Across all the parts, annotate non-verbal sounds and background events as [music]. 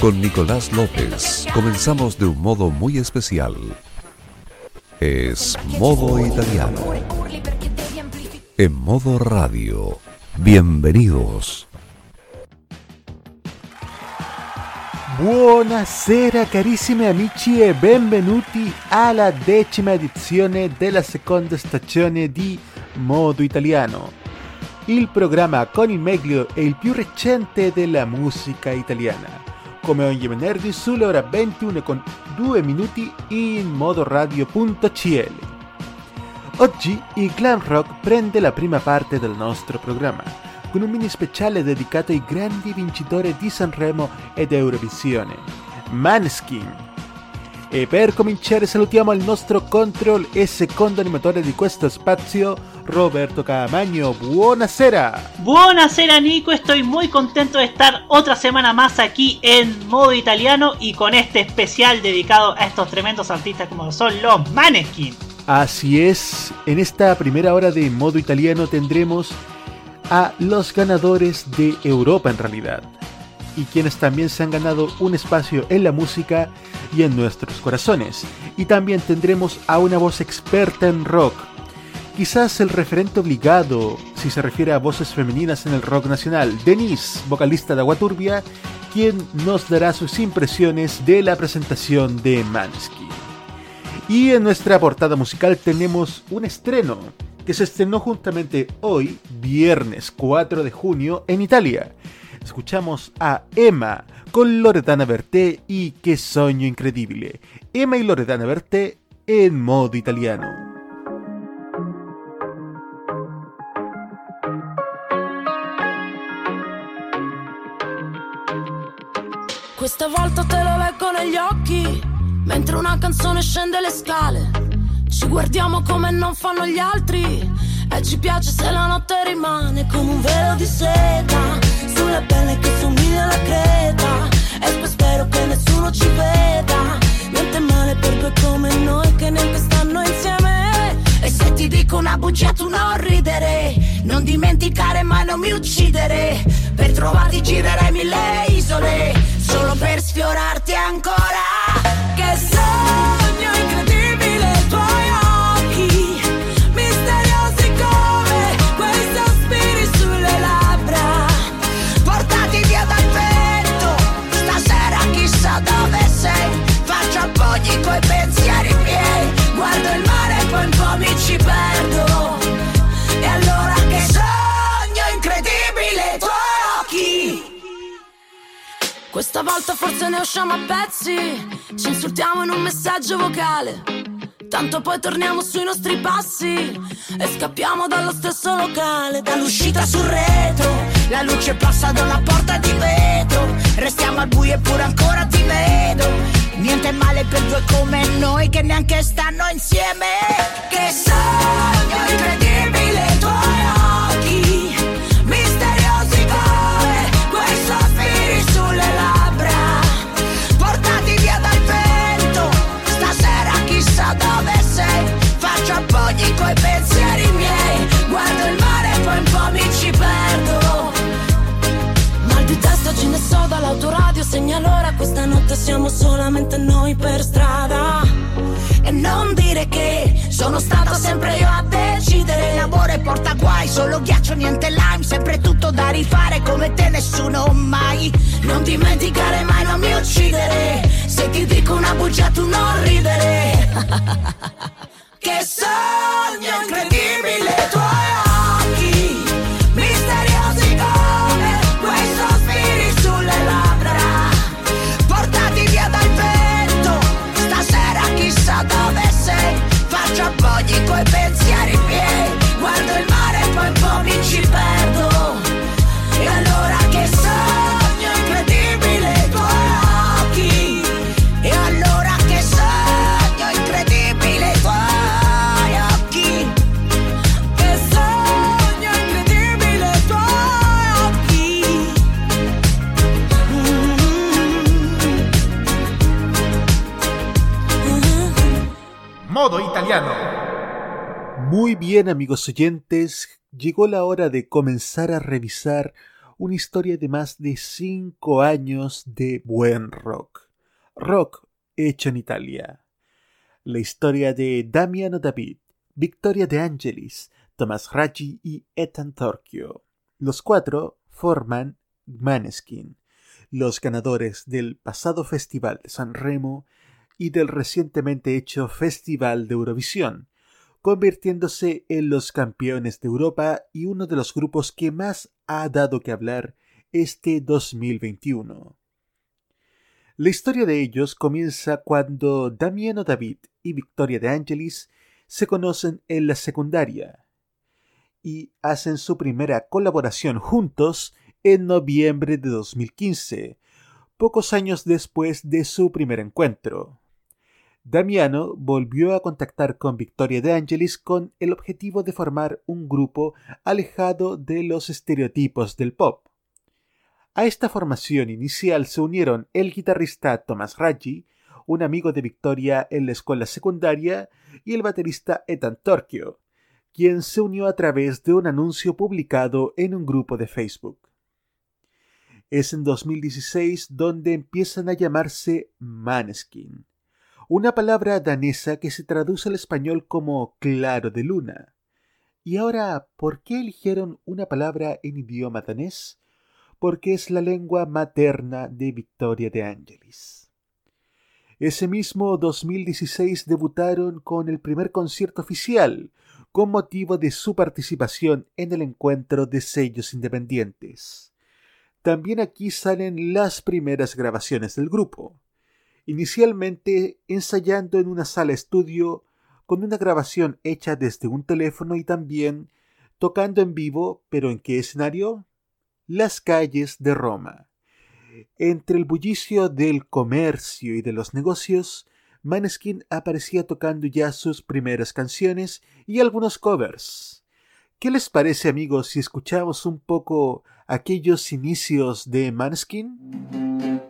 con Nicolás López comenzamos de un modo muy especial. Es modo italiano. En modo radio. Bienvenidos. Buonasera carissimi amici e benvenuti alla decima edizione della seconda stagione di Modo Italiano, il programma con il meglio e il più recente della musica italiana. Come ogni venerdì sulle ore 21 con 2 minuti in modoradio.cl. Oggi il Clan Rock prende la prima parte del nostro programma, con un mini speciale dedicato ai grandi vincitori di Sanremo ed Eurovisione, Manskin. E per cominciare salutiamo il nostro control e secondo animatore di questo spazio, Roberto Camaño. Buonasera. Buonasera Nico, estoy muy contento de estar otra semana más aquí en modo italiano y con este especial dedicado a estos tremendos artistas como son los Maneskin. Así es, en esta primera hora de modo italiano tendremos a los ganadores de Europa en realidad y quienes también se han ganado un espacio en la música y en nuestros corazones. Y también tendremos a una voz experta en rock, quizás el referente obligado si se refiere a voces femeninas en el rock nacional, Denise, vocalista de Aguaturbia, quien nos dará sus impresiones de la presentación de Mansky. Y en nuestra portada musical tenemos un estreno que se estrenó juntamente hoy, viernes 4 de junio, en Italia escuchamos a Emma con Loredana Berté y Qué Sueño Increíble. Emma y Loredana Berté en modo italiano. Questa volta te lo leggo negli occhi, mentre una canzone scende le scale. Ci guardiamo come non fanno gli altri, e ci piace se la notte rimane come un velo di seta. Sulla pelle che somiglia alla creta. E poi spero che nessuno ci veda. Niente male per due come noi che neanche stanno insieme. E se ti dico una bugia tu non ridere. Non dimenticare mai non mi uccidere. Per trovarti girerei mille isole. Solo per sfiorarti ancora. Che sogno perdo E allora che sogno incredibile i tuoi occhi Questa volta forse ne usciamo a pezzi Ci insultiamo in un messaggio vocale Tanto poi torniamo sui nostri passi e scappiamo dallo stesso locale. Dall'uscita sul retro, la luce passa da una porta di vetro. Restiamo al buio eppure ancora ti vedo. Niente male per due come noi che neanche stanno insieme. Che sogno incredibile i tuoi occhi, misteriosi come quei sospiri sulle labbra. Portati via dal vento, stasera chissà dove sei. Faccio appoggi coi pensieri miei, guardo il mare e poi un po' mi ci perdo. Mal di testa ce ne so dall'autoradio, segna l'ora questa notte siamo solamente noi per strada. E non dire che sono stato sempre io a decidere. L'amore porta guai, solo ghiaccio, niente lime. Sempre tutto da rifare come te, nessuno mai. Non dimenticare mai, non mi uccidere. Se ti dico una bugia, tu non ridere. [laughs] che sogno incredibile Muy bien amigos oyentes, llegó la hora de comenzar a revisar una historia de más de 5 años de buen rock. Rock hecho en Italia. La historia de Damiano David, Victoria De Angelis, Thomas Raggi y Ethan Torchio. Los cuatro forman Maneskin, los ganadores del pasado Festival de San Remo y del recientemente hecho Festival de Eurovisión, convirtiéndose en los campeones de Europa y uno de los grupos que más ha dado que hablar este 2021. La historia de ellos comienza cuando Damiano David y Victoria de Angelis se conocen en la secundaria y hacen su primera colaboración juntos en noviembre de 2015, pocos años después de su primer encuentro. Damiano volvió a contactar con Victoria de Angelis con el objetivo de formar un grupo alejado de los estereotipos del pop. A esta formación inicial se unieron el guitarrista Thomas Raggi, un amigo de Victoria en la escuela secundaria, y el baterista Ethan Torchio, quien se unió a través de un anuncio publicado en un grupo de Facebook. Es en 2016 donde empiezan a llamarse Maneskin una palabra danesa que se traduce al español como claro de luna. Y ahora, ¿por qué eligieron una palabra en idioma danés? Porque es la lengua materna de Victoria de Angelis. Ese mismo 2016 debutaron con el primer concierto oficial, con motivo de su participación en el encuentro de sellos independientes. También aquí salen las primeras grabaciones del grupo inicialmente ensayando en una sala estudio con una grabación hecha desde un teléfono y también tocando en vivo, pero ¿en qué escenario? Las calles de Roma. Entre el bullicio del comercio y de los negocios, Maneskin aparecía tocando ya sus primeras canciones y algunos covers. ¿Qué les parece amigos si escuchamos un poco aquellos inicios de Maneskin?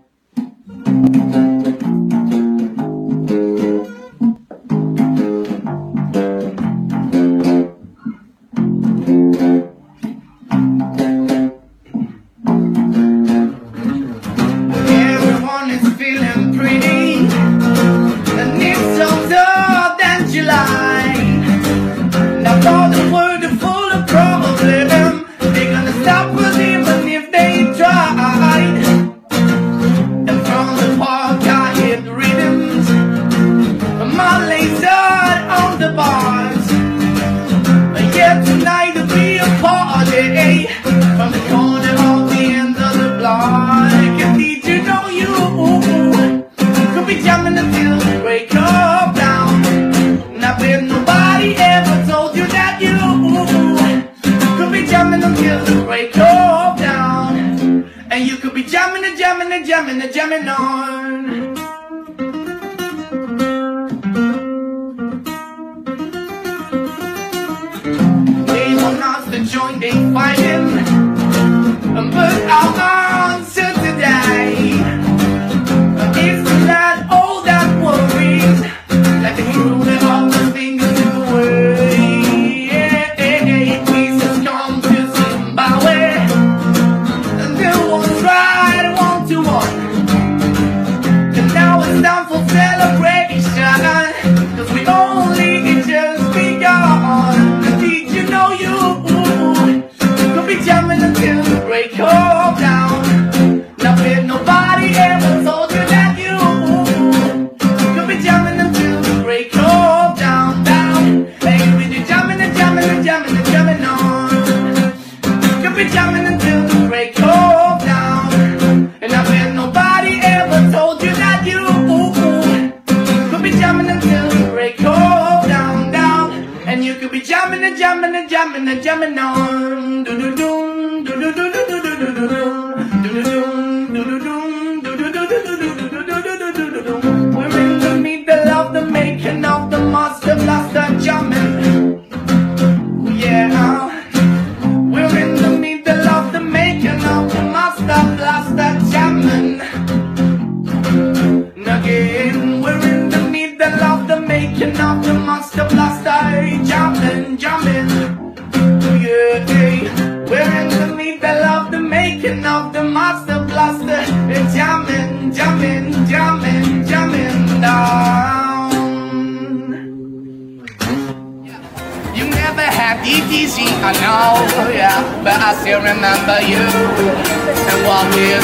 until the break of dawn. Not nobody ever told you that you could be jamming until the break of dawn. And you could be jumping and and and on. They want us to join, they fighting. But our arms Through it all.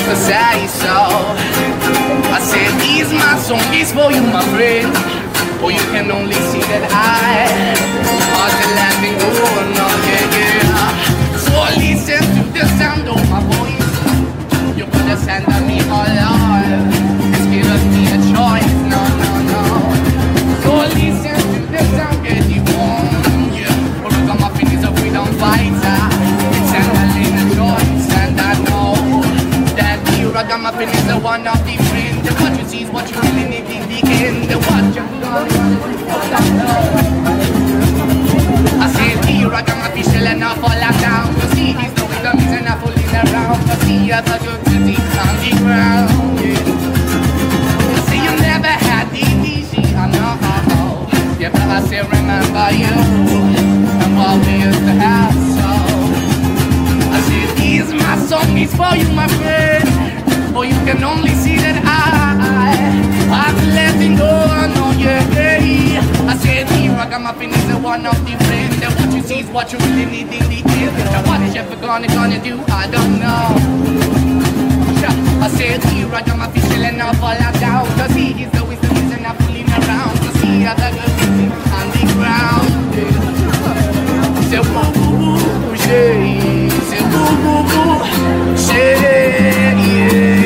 To say. So I said, "These my song is for you, my friend." Or you can only see that I that you ragamuffin is the one of the friend. And what you see is what you really need in the end. And what you I said, the ragamuffin shall enough fall down. You see, he's the wisdom, he's enough fooling around. You see, as a good city on the ground. You see, you never had the easy, I know. Yeah, but I still remember you and what we used to have. So I said, this my song is for you, my friend. For you can only see that I, I'm letting go. I know, yeah, yeah. I said, the ragamuffin is the one of the friend. And what you see is what you really need in the end. And what is ever gonna, gonna do? I don't know. I said, the ragamuffin still enough all down. Cause he is the wisdom, he's enough fooling around. Cause he has the good on the ground. Say, woo, woo, woo, yeah. Say, woo, woo, woo, yeah.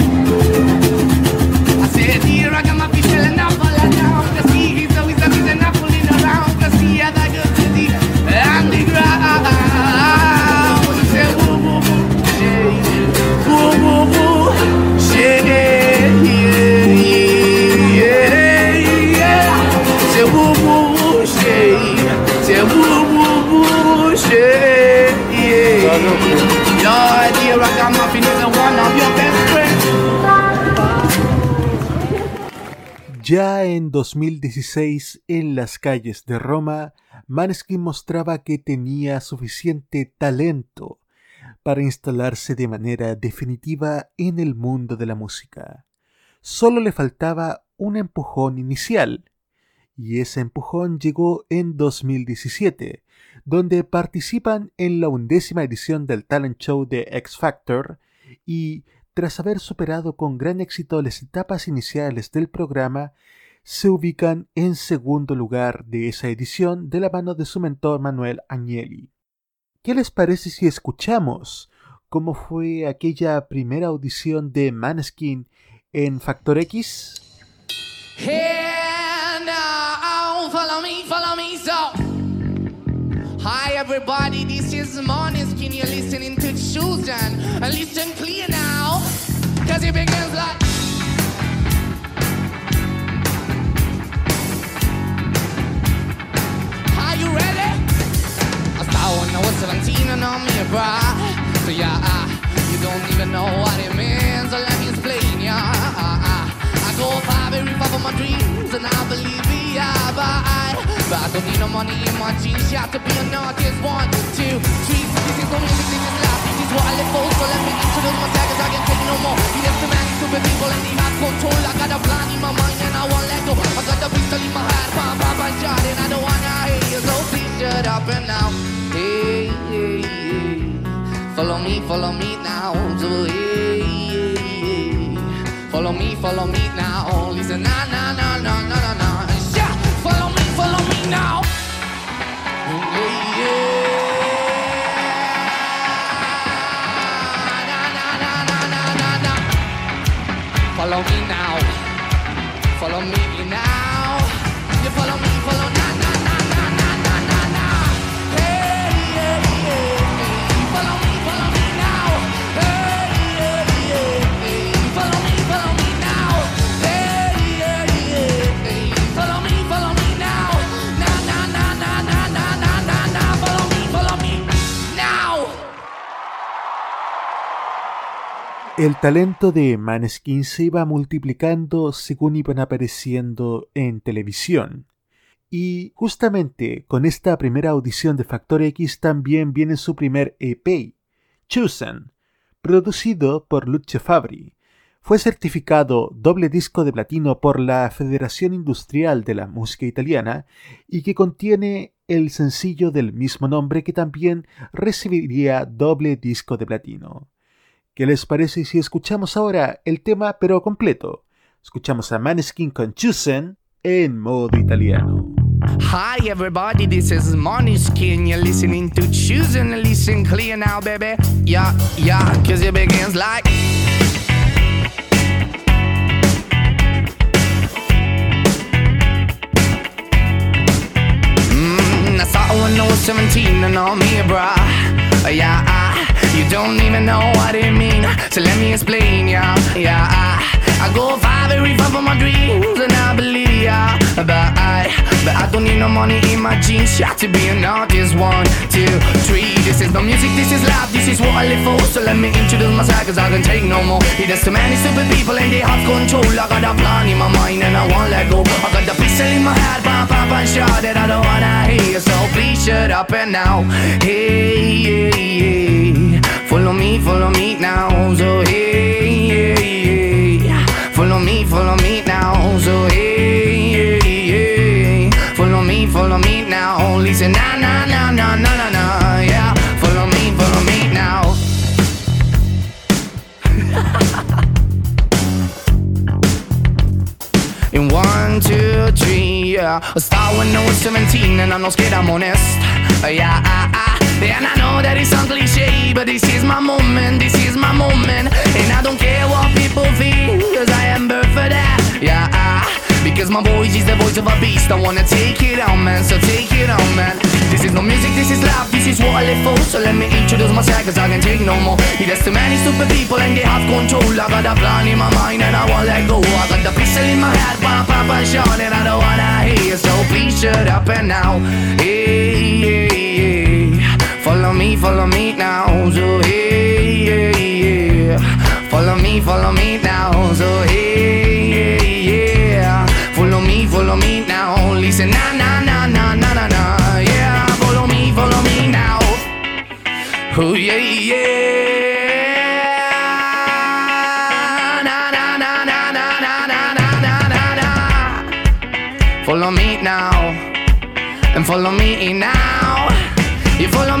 Ya en 2016, en las calles de Roma, Maneskin mostraba que tenía suficiente talento para instalarse de manera definitiva en el mundo de la música. Solo le faltaba un empujón inicial, y ese empujón llegó en 2017, donde participan en la undécima edición del talent show de X Factor y tras haber superado con gran éxito las etapas iniciales del programa, se ubican en segundo lugar de esa edición de la mano de su mentor Manuel Agnelli. ¿Qué les parece si escuchamos cómo fue aquella primera audición de Maneskin en Factor X? Hey now, follow me, follow me, so. Hi everybody, this is Måneskin. You're listening to. And listen clear now, cause it begins like. Are you ready? I started when I was 17 and I'm your bride. So yeah, uh, you don't even know what it means. So let me explain, yeah. Uh, I go far, very far from my dreams, and I believe me, yeah, but I, but I don't need no money in my jeans. Yeah, to be an artist, one, two, three. This is no music, this is. This is what I live for. So let me introduce myself, 'cause I can't take no more. Yes, the man, stupid people, and they have control. I got a plan in my mind, and I won't let go. I got the pistol in my head, pam, pam, pam, shot, and I don't wanna hear you. So please shut up and now. Hey, hey, hey. Follow me, follow me now. So hey, hey, hey. Follow me, follow me now. Listen, na na na na na na na. Yeah, follow me, follow me now. Me now. El talento de Maneskin se iba multiplicando según iban apareciendo en televisión. Y justamente con esta primera audición de Factor X también viene su primer EP, Chosen, producido por Lucio Fabri. Fue certificado doble disco de platino por la Federación Industrial de la Música Italiana y que contiene el sencillo del mismo nombre que también recibiría doble disco de platino. ¿Qué les parece si escuchamos ahora el tema pero completo? Escuchamos a Maneskin con Chosen en modo italiano. Hi everybody, this is Skin. You're listening to Choosing listen clear now, baby. Yeah, yeah, cause it begins like. Mm, I saw when I was 17 and bruh. Yeah, uh, you don't even know what it mean. So let me explain, yeah, yeah. Uh, I go far, very far from my dreams, and I believe, yeah. But I, but I don't need no money in my jeans. Yeah, to be an artist. One, two, three. This is no music, this is life, this is what I live for. So let me introduce myself, cause I can take no more. There's too many stupid people and they have control. I got a plan in my mind and I won't let go. I got the pistol in my head, pam, pam, pam, shot that I don't wanna hear. So please shut up and now. Hey, hey, hey. Follow me, follow me now. So hey, Listen, na na na na na na na. Yeah, follow me, follow me now. [laughs] In one, two, three, yeah. I start when I was 17 and I'm not scared, I'm honest. Uh, yeah, ah, ah. And I know that it sounds cliche, but this is my moment, this is my moment. And I don't care what people feel, cause I am birth for that. Yeah, ah. Because my voice is the voice of a beast. I wanna take it on, man, so take it on, man. This is no music, this is life, this is what I live for. So let me introduce myself, cause I can take no more. There's too many stupid people and they have control. I got a plan in my mind and I won't let go. I got the pistol in my head, pam, pam, pam, shot, and I don't wanna hear. So please shut up and now. Hey, hey, hey. Follow me, follow me now. So hey, hey, hey. Follow me, follow me now. So hey, Oh yeah, yeah. Na na na na na na na na na na. Follow me now, and follow me now. You follow me, follow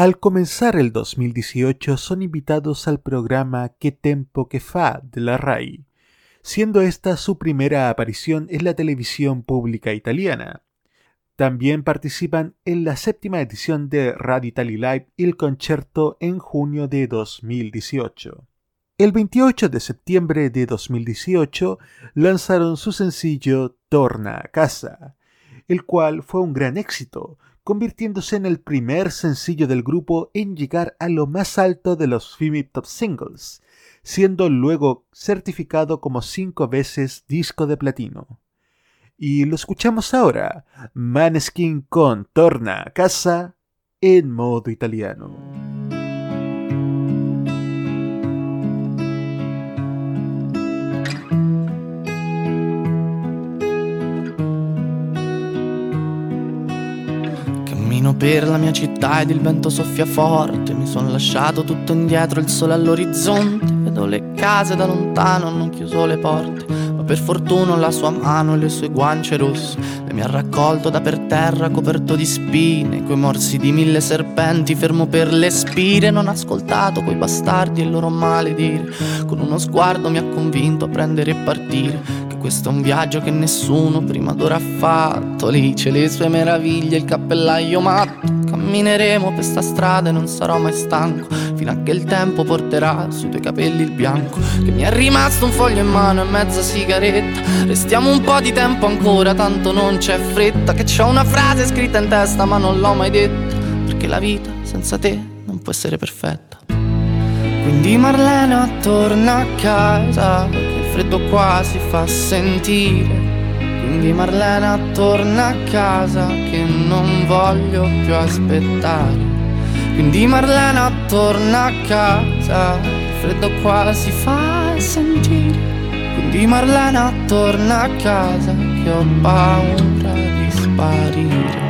Al comenzar el 2018 son invitados al programa Qué Tempo que Fa de la RAI, siendo esta su primera aparición en la televisión pública italiana. También participan en la séptima edición de Radio Italy Live Il Concerto en junio de 2018. El 28 de septiembre de 2018 lanzaron su sencillo Torna a casa, el cual fue un gran éxito, convirtiéndose en el primer sencillo del grupo en llegar a lo más alto de los FIMIP Top Singles, siendo luego certificado como cinco veces disco de platino. Y lo escuchamos ahora, Maneskin con Torna a casa en modo italiano. Cammino per la mia città ed il vento soffia forte. Mi sono lasciato tutto indietro, il sole all'orizzonte. Vedo le case da lontano, hanno chiuso le porte. Ma per fortuna la sua mano e le sue guance rosse. E mi ha raccolto da per terra, coperto di spine. Coi morsi di mille serpenti, fermo per le spire. Non ho ascoltato quei bastardi e il loro maledire. Con uno sguardo mi ha convinto a prendere e partire questo è un viaggio che nessuno prima d'ora ha fatto. Lì c'è le sue meraviglie, il cappellaio matto. Cammineremo per sta strada e non sarò mai stanco. Fino a che il tempo porterà sui tuoi capelli il bianco. Che mi è rimasto un foglio in mano e mezza sigaretta. Restiamo un po' di tempo ancora, tanto non c'è fretta. Che c'ho una frase scritta in testa, ma non l'ho mai detta. Perché la vita senza te non può essere perfetta. Quindi Marlena torna a casa, freddo qua si fa sentire. Quindi Marlena torna a casa, che non voglio più aspettare. Quindi Marlena torna a casa, il freddo qua si fa sentire. Quindi Marlena torna a casa, che ho paura di sparire.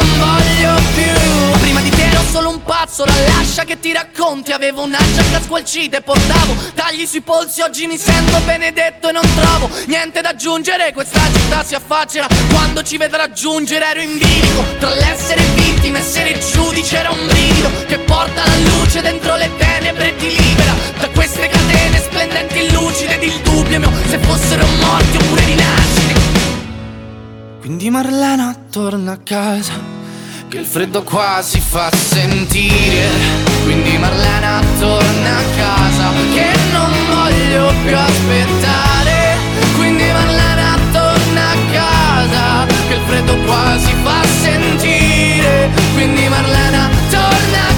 La lascia che ti racconti. Avevo una giacca squalcita e portavo Tagli sui polsi. Oggi mi sento benedetto e non trovo Niente da aggiungere. Questa città si affaccerà Quando ci vedrà giungere. Ero in bilico Tra l'essere vittima e essere giudice. Era un brivido Che porta la luce dentro le tenebre E ti libera Da queste catene splendenti lucide. Ed il dubbio mio Se fossero morti oppure rinascite. Quindi Marlena torna a casa, che il freddo qua si fa sentire. Quindi Marlena torna a casa, che non voglio più aspettare. Quindi Marlena torna a casa, che il freddo qua si fa sentire. Quindi Marlena torna a casa,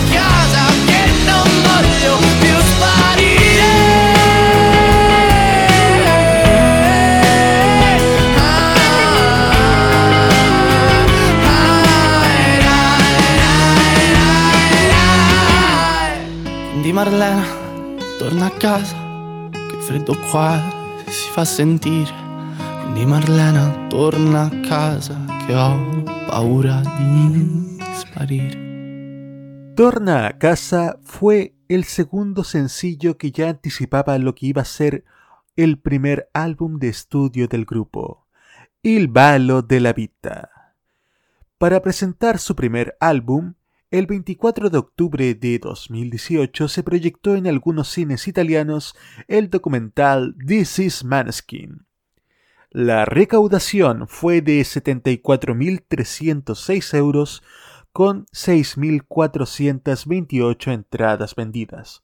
Marlena torna a casa, che freddo qua si fa sentire. Quindi Marlena torna a casa, que ho paura di sparire. Torna a casa fue el segundo sencillo que ya anticipaba lo que iba a ser el primer álbum de estudio del grupo, Il Ballo della Vita. Para presentar su primer álbum, el 24 de octubre de 2018 se proyectó en algunos cines italianos el documental This is Maneskin. La recaudación fue de 74.306 euros con 6.428 entradas vendidas.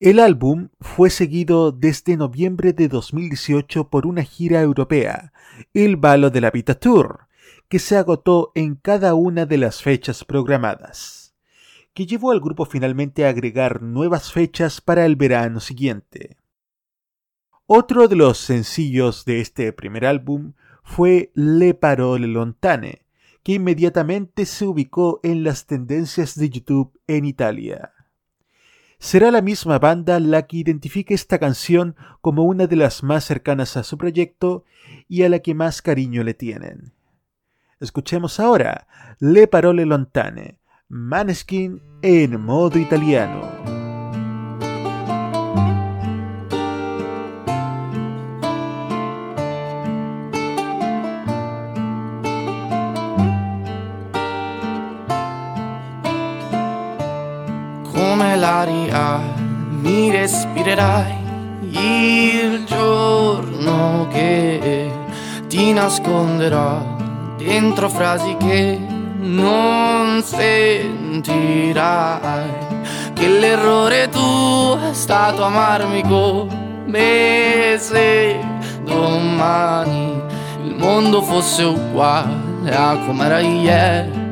El álbum fue seguido desde noviembre de 2018 por una gira europea, el Balo de la Vita Tour, que se agotó en cada una de las fechas programadas, que llevó al grupo finalmente a agregar nuevas fechas para el verano siguiente. Otro de los sencillos de este primer álbum fue Le Parole Lontane, que inmediatamente se ubicó en las tendencias de YouTube en Italia. Será la misma banda la que identifique esta canción como una de las más cercanas a su proyecto y a la que más cariño le tienen. Escuchemos ahora Le Parole Lontane, Maneskin en modo italiano. come l'aria mi respirerai il giorno che ti nasconderò dentro frasi che non sentirai. Che l'errore tu è stato amarmi come se domani il mondo fosse uguale a com'era ieri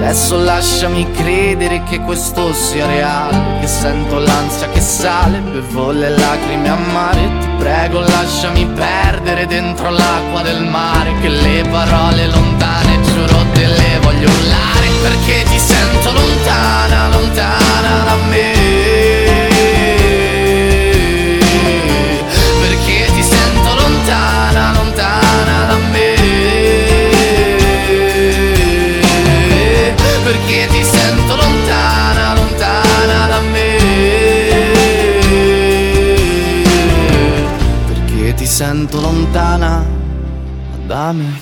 Adesso lasciami credere che questo sia reale Che sento l'ansia che sale Bevo le lacrime a mare Ti prego lasciami perdere dentro l'acqua del mare Che le parole lontane giuro te le voglio urlare perché ti sento lontana, lontana da me. Perché ti sento lontana, lontana da me. Perché ti sento lontana da me.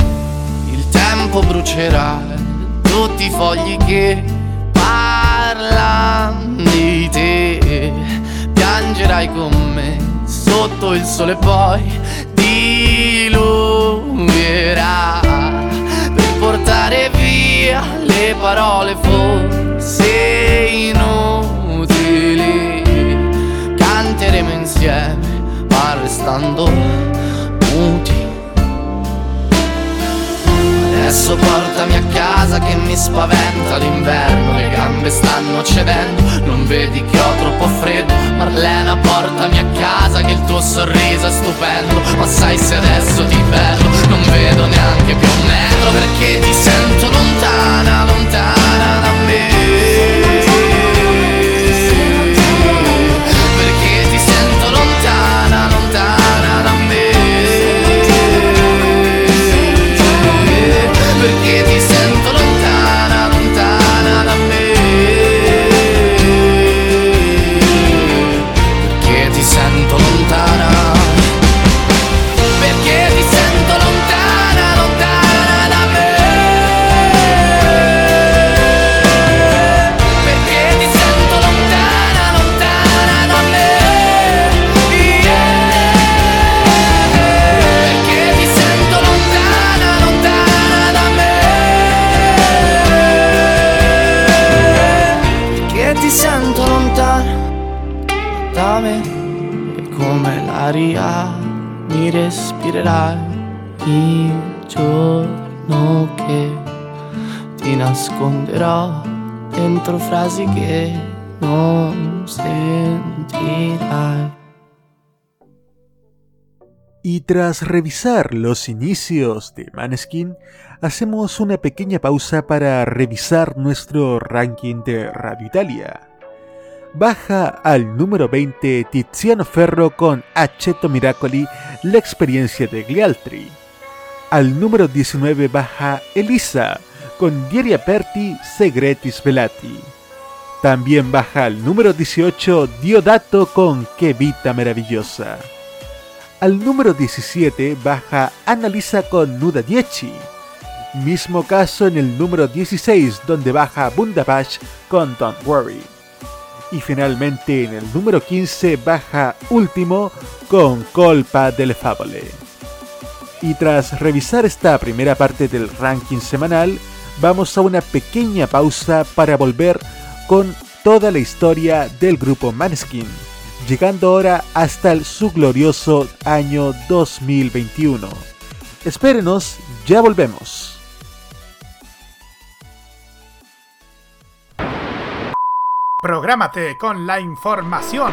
Il tempo brucerà tutti i fogli che parlano di te. Piangerai con me sotto il sole poi diluvierà per portare via le parole forse inutili. Canteremo insieme ma restando muti. Adesso portami a casa che mi spaventa l'inverno Le gambe stanno cedendo, non vedi che ho troppo freddo. Marlena portami a casa che il tuo sorriso è stupendo Ma sai se adesso ti perdo, non vedo neanche più un metro Perché ti sento lontana, lontana da me giorno che ti nasconderò dentro frasi che non sentirai. Y tras revisar los inicios de Maneskin, hacemos una pequeña pausa para revisar nuestro ranking de Radio Italia. Baja al número 20 Tiziano Ferro con Aceto Miracoli, la experiencia de Glialtri. Al número 19 baja Elisa con Dieri Aperti Segreti Svelati. También baja al número 18 Diodato con Qué Vita Maravillosa. Al número 17 baja Annalisa con Nuda Dieci. Mismo caso en el número 16 donde baja Bundabash con Don't Worry. Y finalmente en el número 15 baja Último con Colpa delle Favole. Y tras revisar esta primera parte del ranking semanal, vamos a una pequeña pausa para volver con toda la historia del grupo Maneskin, llegando ahora hasta el su glorioso año 2021. Espérenos, ya volvemos. Prográmate con la información.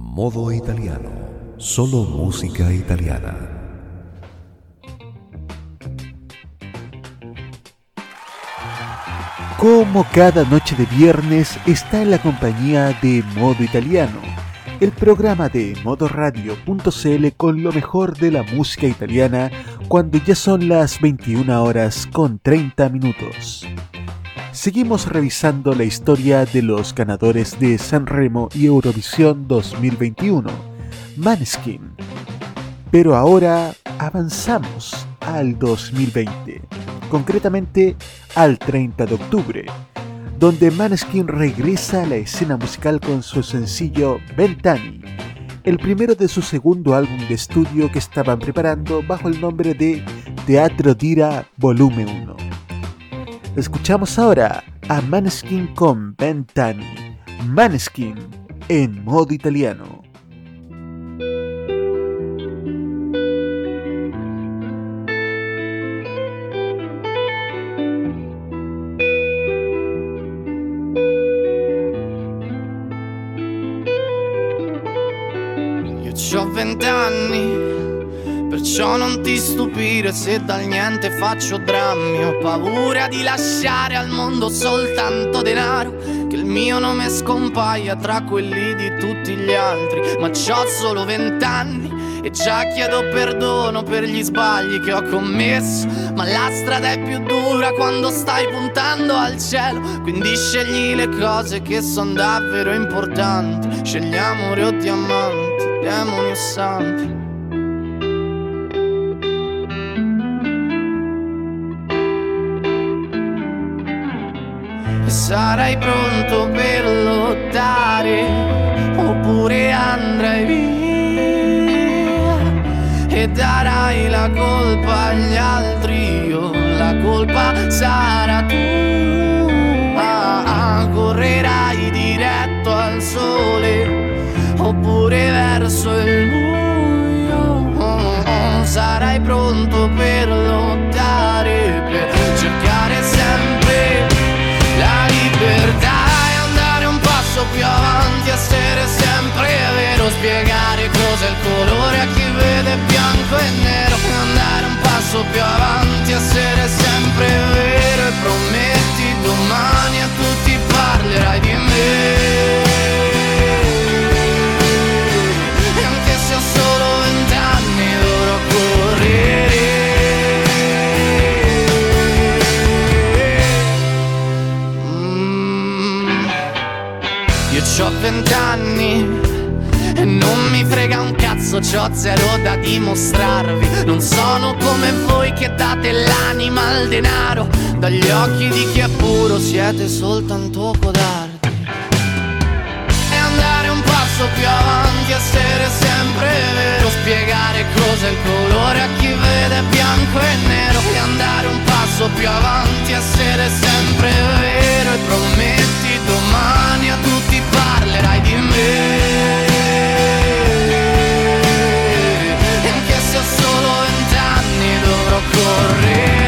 Modo italiano. Solo música italiana. Como cada noche de viernes está en la compañía de Modo Italiano, el programa de modoradio.cl con lo mejor de la música italiana cuando ya son las 21 horas con 30 minutos. Seguimos revisando la historia de los ganadores de Sanremo y Eurovisión 2021, Maneskin. Pero ahora avanzamos al 2020, concretamente al 30 de octubre, donde Maneskin regresa a la escena musical con su sencillo Ventani, el primero de su segundo álbum de estudio que estaban preparando bajo el nombre de Teatro Dira Volumen 1. Escuchamos ahora a Maneskin con Ventani. Maneskin en modo italiano. Perciò non ti stupire se dal niente faccio drammi. Ho paura di lasciare al mondo soltanto denaro, che il mio nome scompaia tra quelli di tutti gli altri. Ma c'ho solo vent'anni e già chiedo perdono per gli sbagli che ho commesso. Ma la strada è più dura quando stai puntando al cielo. Quindi scegli le cose che sono davvero importanti. Scegli amore o diamanti, demoni o santi. E sarai pronto per lottare oppure andrai via e darai la colpa agli altri. Io la colpa sarà tua. Correrai diretto al sole oppure verso il buio. Sarai pronto per lottare più avanti, essere sempre vero, spiegare cos'è il colore a chi vede bianco e nero, andare un passo più avanti, essere sempre vero e prometti domani a tutti parlerai di vent'anni e non mi frega un cazzo, c'ho zero da dimostrarvi. Non sono come voi che date l'anima al denaro. Dagli occhi di chi è puro siete soltanto codardi. E andare un passo più avanti, essere sempre vero. Spiegare cos'è il colore a chi vede bianco e nero. E andare un passo più avanti, essere sempre vero. E prometti domani a tutti parlerai di me. E anche se solo vent'anni dovrò correre.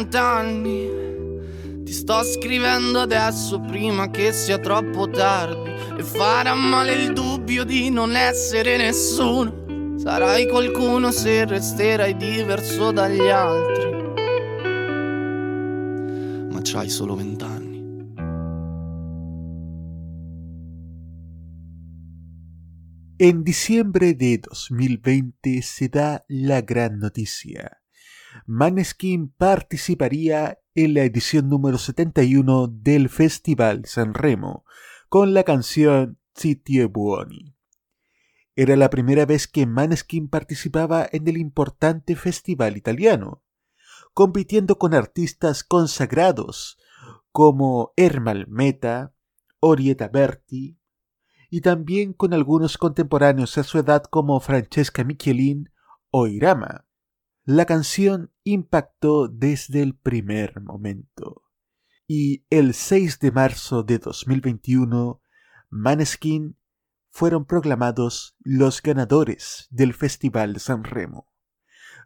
Vent'anni, ti sto scrivendo adesso prima che sia troppo tardi e farà male il dubbio di non essere nessuno. Sarai qualcuno se resterai diverso dagli altri. Ma c'hai solo vent'anni. En diciembre de 2020 se da la gran noticia. Maneskin participaría en la edición número 71 del Festival San Remo con la canción Sitio Buoni. Era la primera vez que Maneskin participaba en el importante festival italiano, compitiendo con artistas consagrados como Ermal Meta, Orietta Berti, y también con algunos contemporáneos a su edad como Francesca Michelin o Irama. La canción impactó desde el primer momento. y el 6 de marzo de 2021, Maneskin fueron proclamados los ganadores del Festival de San Remo.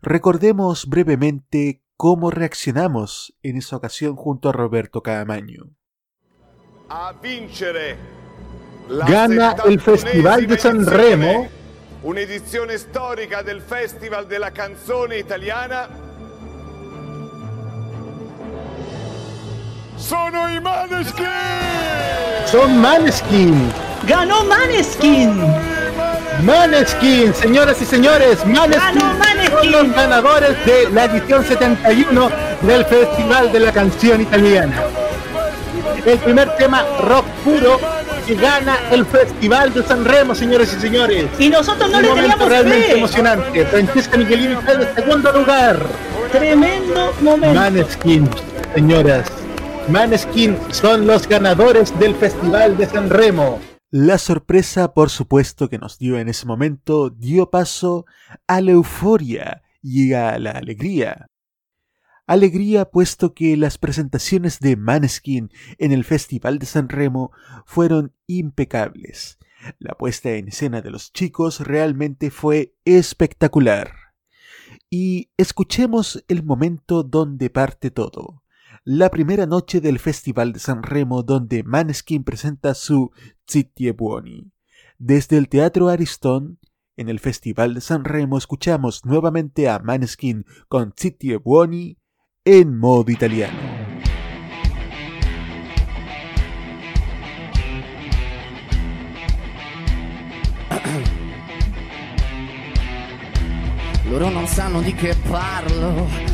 Recordemos brevemente cómo reaccionamos en esa ocasión junto a Roberto Caamaño. A vincere Gana el Festival de San Remo. Un'edizione storica del Festival della canzone italiana. Sono i Maneskin! Son Maneskin. ¡Ganó Maneskin! Maneskin, señoras y señores, Maneskin, ¡Ganó Maneskin! son los ganadores de la edición 71 del Festival de la Canción Italiana. El primer tema rock puro que gana el Festival de San Remo, señores y señores. Y nosotros no Un le momento teníamos realmente fe. emocionante. Francesca Michelini está en segundo lugar. Tremendo momento. Maneskin, señoras. Maneskin son los ganadores del Festival de San Remo. La sorpresa, por supuesto, que nos dio en ese momento dio paso a la euforia y a la alegría. Alegría puesto que las presentaciones de Maneskin en el Festival de San Remo fueron impecables. La puesta en escena de los chicos realmente fue espectacular. Y escuchemos el momento donde parte todo. La primera noche del Festival de San Remo donde Maneskin presenta su Zitti e Buoni. Desde el Teatro Aristón, en el Festival de San Remo escuchamos nuevamente a Maneskin con Zitti e Buoni en modo italiano. Loro non sanno di che parlo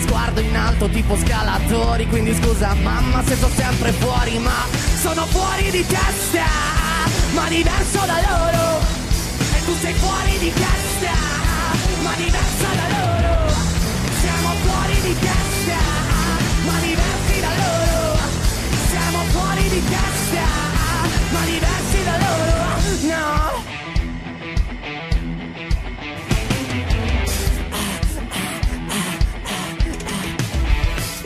Sguardo in alto tipo scalatori Quindi scusa mamma se sto sempre fuori Ma sono fuori di testa Ma diverso da loro. E tu sei fuori di testa Ma diversa da loro. Siamo fuori di testa Ma diversi da loro. Siamo fuori di testa Ma diversi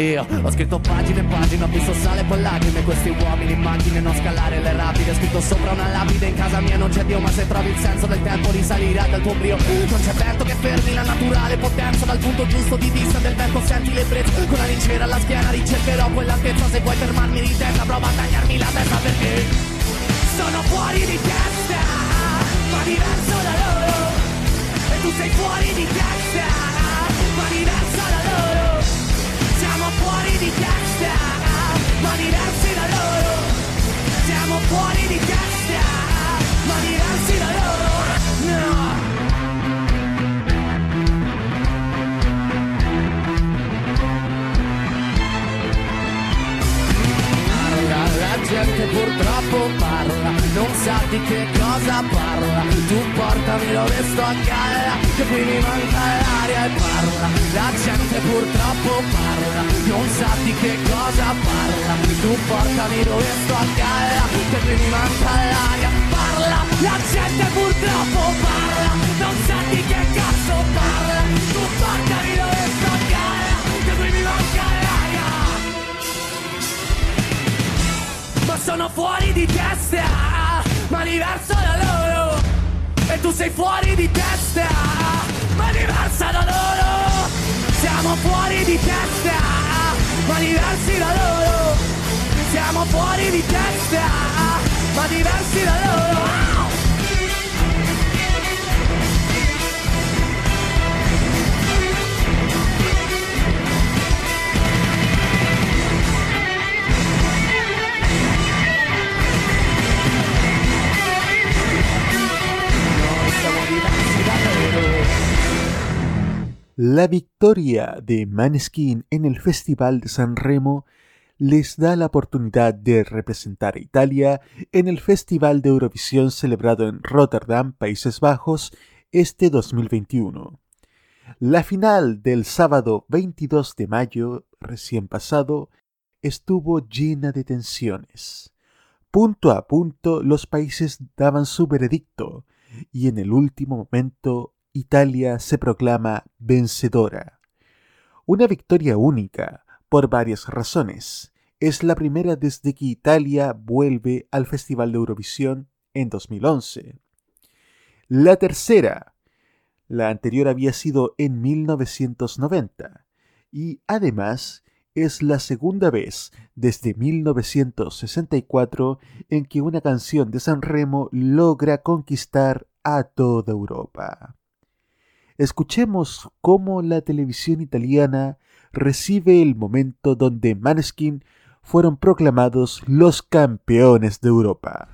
Io. Ho scritto pagine e pagine, ho visto sale poi lacrime. Questi uomini in macchine, non scalare le rapide. Scritto sopra una lapide, in casa mia non c'è Dio Ma se trovi il senso del tempo risalirà dal tuo brio. Non c'è vento che fermi la naturale potenza Dal punto giusto di vista del vento senti l'ebbrezza Con la lincera alla schiena ricercherò quell'altezza. Se vuoi fermarmi di testa prova a tagliarmi la testa perché Sono fuori di testa, ma diverso da loro. E tu sei fuori di testa, ma diversa di testa, ma diversi da loro. Siamo fuori di testa, gente purtroppo parla, non sa di che cosa parla. Tu portami dove sto a galla, che qui mi manca l'aria e parla. La gente purtroppo parla, non sa di che cosa parla. Tu portami dove sto a galla, che qui mi manca l'aria. Parla, la gente purtroppo parla, non sa di che cazzo sono fuori di testa, ma diverso da loro. E tu sei fuori di testa, ma diversa da loro. Siamo fuori di testa, ma diversi da loro. Siamo fuori di testa, ma diversi da loro. La victoria de Maneskin en el Festival de San Remo les da la oportunidad de representar a Italia en el Festival de Eurovisión celebrado en Rotterdam, Países Bajos, este 2021. La final del sábado 22 de mayo, recién pasado, estuvo llena de tensiones. Punto a punto los países daban su veredicto y en el último momento Italia se proclama vencedora. Una victoria única, por varias razones. Es la primera desde que Italia vuelve al Festival de Eurovisión en 2011. La tercera, la anterior había sido en 1990 y además es la segunda vez desde 1964 en que una canción de San Remo logra conquistar a toda Europa. Escuchemos cómo la televisión italiana recibe el momento donde Maneskin fueron proclamados los campeones de Europa.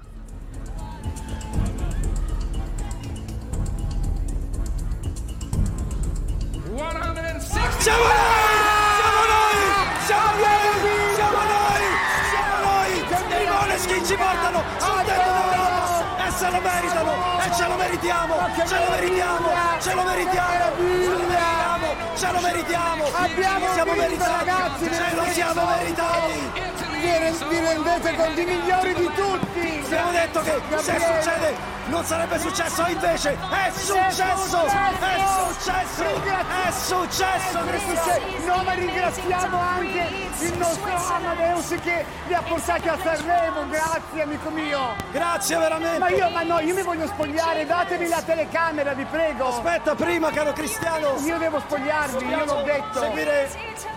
E ce lo meritiamo, ce lo meritiamo, ce lo meritiamo, ce lo meritiamo, abbiamo siamo vinto, meritati, ragazzi, ce lo siamo meritati. Vi rendete conto i migliori di tutti! Abbiamo detto che se succede non sarebbe successo, invece è successo, è successo, è successo. No, ma ringraziamo anche il nostro Amadeus che li ha portati a Sanremo, grazie amico mio! Grazie veramente. Ma io, ma no, io mi voglio spogliare, datemi la telecamera, vi prego! Aspetta prima, caro Cristiano. Io devo spogliarmi, io l'ho detto! Seguire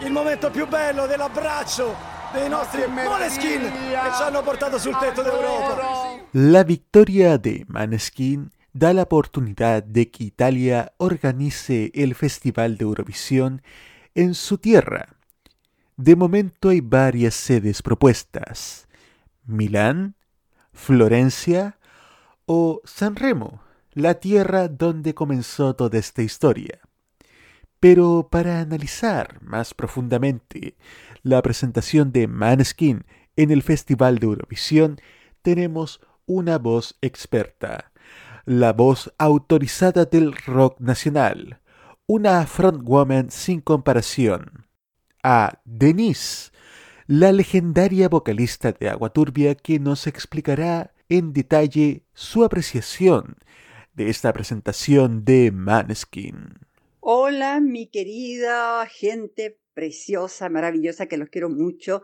il momento più bello dell'abbraccio dei nostri Moneskin che ci hanno portato sul tetto d'Europa. La victoria de Maneskin da la oportunidad de que Italia organice el Festival de Eurovisión en su tierra. De momento hay varias sedes propuestas. Milán, Florencia o San Remo, la tierra donde comenzó toda esta historia. Pero para analizar más profundamente la presentación de Maneskin en el Festival de Eurovisión, tenemos una voz experta, la voz autorizada del rock nacional, una frontwoman sin comparación, a Denise, la legendaria vocalista de Agua Turbia que nos explicará en detalle su apreciación de esta presentación de Maneskin. Hola, mi querida gente preciosa, maravillosa, que los quiero mucho,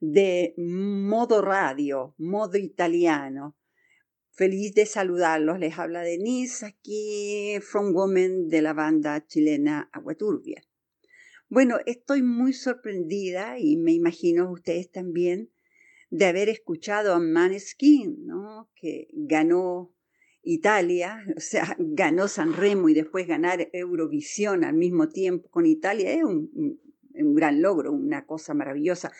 de modo radio, modo italiano. Feliz de saludarlos. Les habla Denise aquí, From Woman de la banda chilena Aguaturbia. Bueno, estoy muy sorprendida y me imagino ustedes también de haber escuchado a Maneskin, ¿no? que ganó Italia, o sea, [laughs] ganó San Remo y después ganar Eurovisión al mismo tiempo con Italia es un, gran logro, una cosa maravillosa.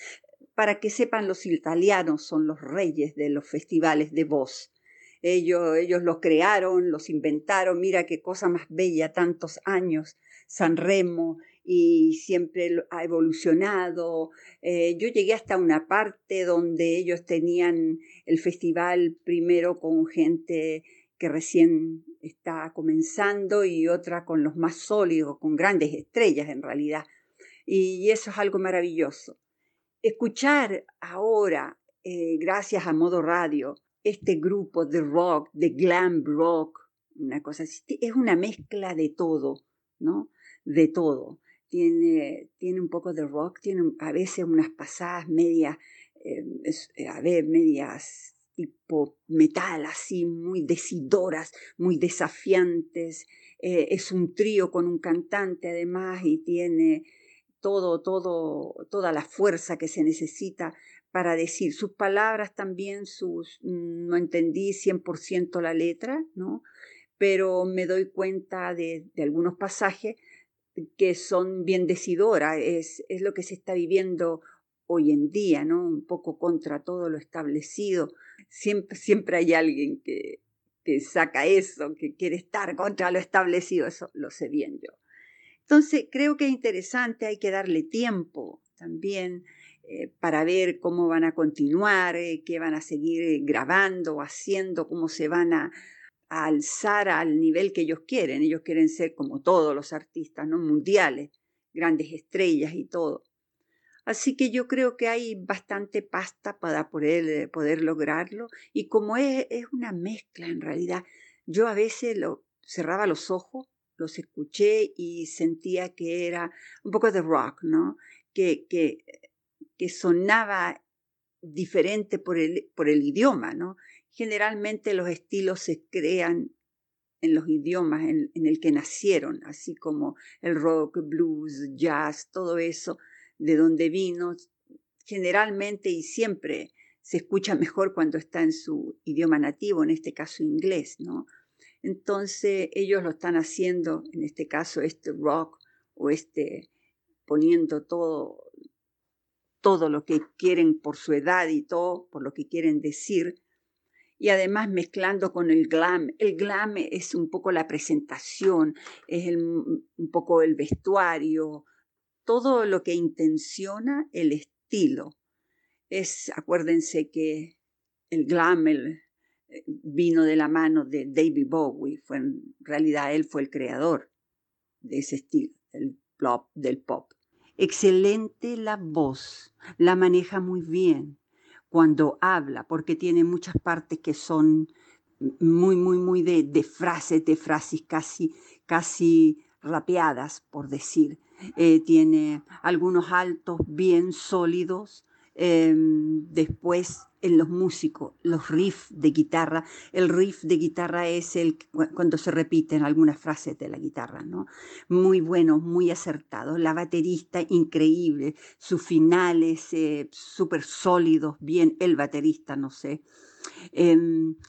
Para que sepan, los italianos son los reyes de los festivales de voz. Ellos, ellos los crearon, los inventaron, mira qué cosa más bella, tantos años, San Remo, y siempre ha evolucionado. Eh, yo llegué hasta una parte donde ellos tenían el festival primero con gente que recién está comenzando y otra con los más sólidos, con grandes estrellas en realidad y eso es algo maravilloso. Escuchar ahora, eh, gracias a Modo Radio, este grupo de rock, de glam rock, una cosa así, es una mezcla de todo, ¿no? De todo. Tiene, tiene un poco de rock, tiene a veces unas pasadas medias, eh, eh, a ver, medias tipo metal, así, muy decidoras, muy desafiantes. es un trío con un cantante además y tiene todo, todo, toda la fuerza que se necesita para decir sus palabras también, sus, mm, no entendí 100% la letra, ¿no? Pero me doy cuenta de, algunos pasajes que son bien decidoras, es, es lo que se está viviendo hoy en día, ¿no? Un poco contra todo lo establecido. Siempre, siempre hay alguien que, que saca eso, que quiere estar contra lo establecido, eso lo sé bien yo. Entonces, creo que es interesante, hay que darle tiempo también. eh, para ver cómo van a continuar, eh, qué van a seguir grabando, haciendo, cómo se van a, a, alzar al nivel que ellos quieren. Ellos quieren ser como todos los artistas, ¿no? Mundiales, grandes estrellas y todo. Así que yo creo que hay bastante pasta para poder, poder lograrlo. Y como es, es una mezcla en realidad, yo a veces lo, cerraba los ojos, los escuché y sentía que era un poco de rock, ¿no? Que, que, que sonaba diferente por el, por el idioma, ¿no? Generalmente los estilos se crean en los idiomas en, en, el que nacieron, así como el rock, blues, jazz, todo eso, de donde vino, generalmente y siempre se escucha mejor cuando está en su idioma nativo, en este caso inglés, ¿no? Entonces ellos lo están haciendo, en este caso este rock o este poniendo todo todo lo que quieren por su edad y todo por lo que quieren decir y además mezclando con el glam. El glam es un poco la presentación, es el, un poco el vestuario, todo lo que intenciona el estilo. Es, acuérdense que el glam, el, eh, vino de la mano de David Bowie, fue en realidad él fue el creador de ese estilo, el pop, del pop. Excelente la voz, la maneja muy bien cuando habla, porque tiene muchas partes que son muy, muy, muy de, de frases, de frases casi, casi rapeadas, por decir. Eh, tiene algunos altos bien sólidos, eh, después en los músicos, los riffs de guitarra. El riff de guitarra es el cuando se repiten algunas frases de la guitarra, ¿no? Muy buenos, muy acertados. La baterista, increíble. Sus finales, eh, súper sólidos, bien. El baterista, no sé. Eh,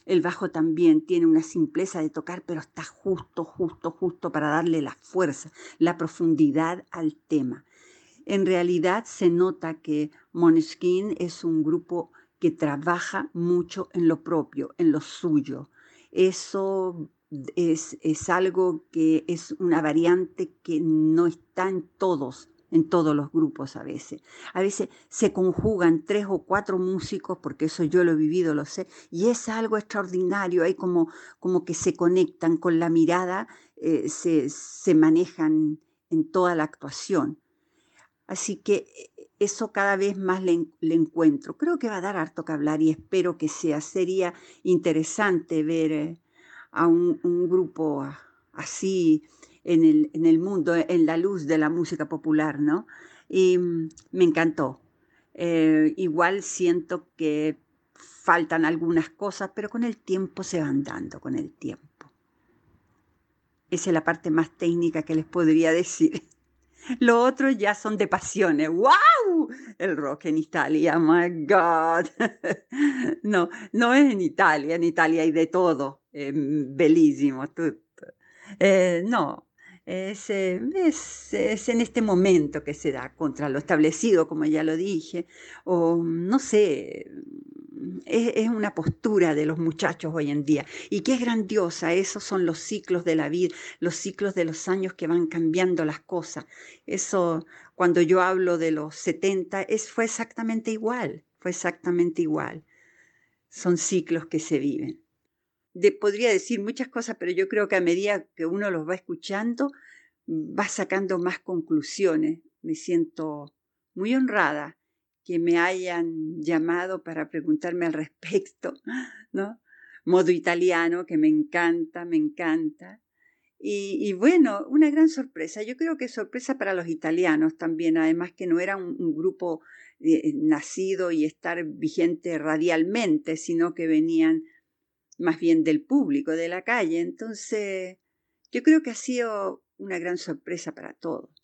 el bajo también tiene una simpleza de tocar, pero está justo, justo, justo para darle la fuerza, la profundidad al tema. En realidad se nota que Moneskin es un grupo que trabaja mucho en lo propio, en lo suyo. Eso es, es, algo que es una variante que no está en todos, en todos los grupos a veces. A veces se conjugan tres o cuatro músicos, porque eso yo lo he vivido, lo sé, y es algo extraordinario, hay como, como que se conectan con la mirada, eh, se, se manejan en toda la actuación. Así que eso cada vez más le, encuentro. Creo que va a dar harto que hablar y espero que sea. Sería interesante ver eh, a un, grupo así en el, en el mundo, en la luz de la música popular, ¿no? Y mm, me encantó. Eh, igual siento que faltan algunas cosas, pero con el tiempo se van dando, con el tiempo. Esa es la parte más técnica que les podría decir. [laughs] Lo otro ya son de pasiones. ¡Wow! El rock en Italia, my God. [laughs] No, no es en Italia, en Italia hay de todo. Eh, bellísimo. Eh, no, es, eh, es, es, en este momento que se da contra lo establecido, como ya lo dije, o no sé, es, es, una postura de los muchachos hoy en día y que es grandiosa. Esos son los ciclos de la vida, los ciclos de los años que van cambiando las cosas. Eso, cuando yo hablo de los 70, es, fue exactamente igual, fue exactamente igual. Son ciclos que se viven. Podría decir muchas cosas, pero yo creo que a medida que uno los va escuchando, va sacando más conclusiones. Me siento muy honrada que me hayan llamado para preguntarme al respecto, [laughs] ¿no? Modo italiano, que me encanta, me encanta. Y, bueno, una gran sorpresa. Yo creo que sorpresa para los italianos también, además que no era un, un grupo eh, nacido y estar vigente radialmente, sino que venían más bien del público, de la calle. Entonces, yo creo que ha sido una gran sorpresa para todos.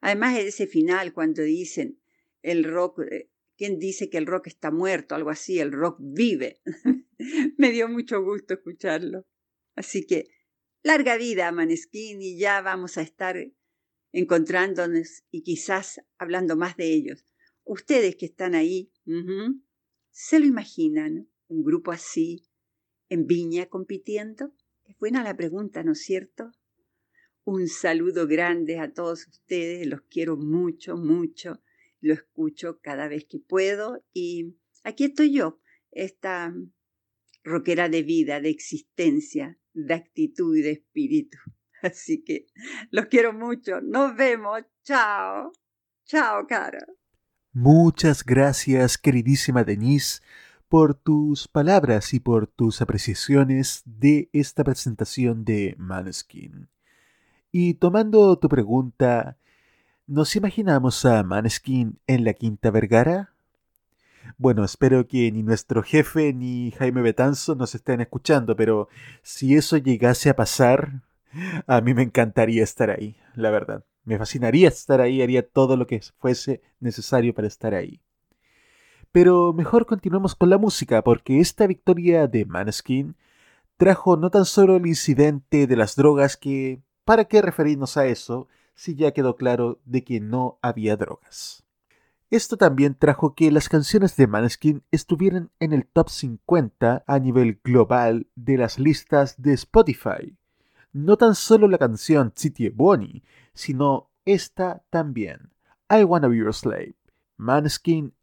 Además, ese final, cuando dicen, el rock, eh, ¿quién dice que el rock está muerto? Algo así, el rock vive. [laughs] Me dio mucho gusto escucharlo. Así que, larga vida, Maneskin, y ya vamos a estar encontrándonos y quizás hablando más de ellos. Ustedes que están ahí, ¿se lo imaginan? Un grupo así, en Viña compitiendo. Es buena la pregunta, ¿no es cierto? Un saludo grande a todos ustedes, los quiero mucho, mucho lo escucho cada vez que puedo y aquí estoy yo, esta roquera de vida, de existencia, de actitud y de espíritu. [laughs] Así que los quiero mucho. Nos vemos. Chao. Chao, cara. Muchas gracias, queridísima Denise, por tus palabras y por tus apreciaciones de esta presentación de Maneskin. Y tomando tu pregunta, ¿nos imaginamos a Maneskin en la Quinta Vergara? Bueno, espero que ni nuestro jefe ni Jaime Betanzo nos estén escuchando, pero si eso llegase a pasar, a mí me encantaría estar ahí, la verdad. Me fascinaría estar ahí, haría todo lo que fuese necesario para estar ahí. Pero mejor continuemos con la música, porque esta victoria de Maneskin trajo no tan solo el incidente de las drogas que, ¿para qué referirnos a eso si ya quedó claro de que no había drogas? Esto también trajo que las canciones de Maneskin estuvieran en el top 50 a nivel global de las listas de Spotify. No tan solo la canción City Bonnie, sino esta también, I Wanna Be Your Slave, Maneskin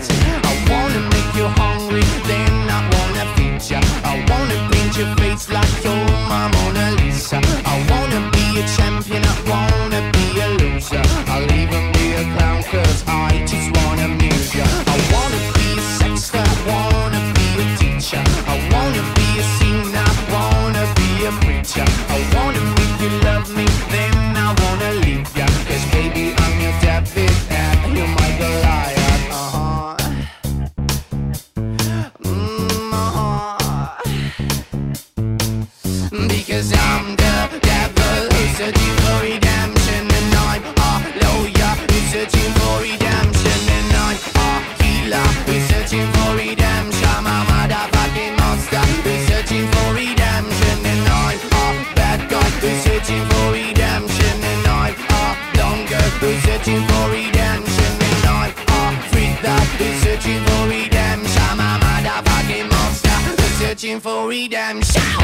I wanna make you hungry, then I wanna feed ya. I wanna paint your face like you're my Mona Lisa. I wanna be a champion, I wanna be a loser. I'll even be a clown, cause I just wanna Damn! shout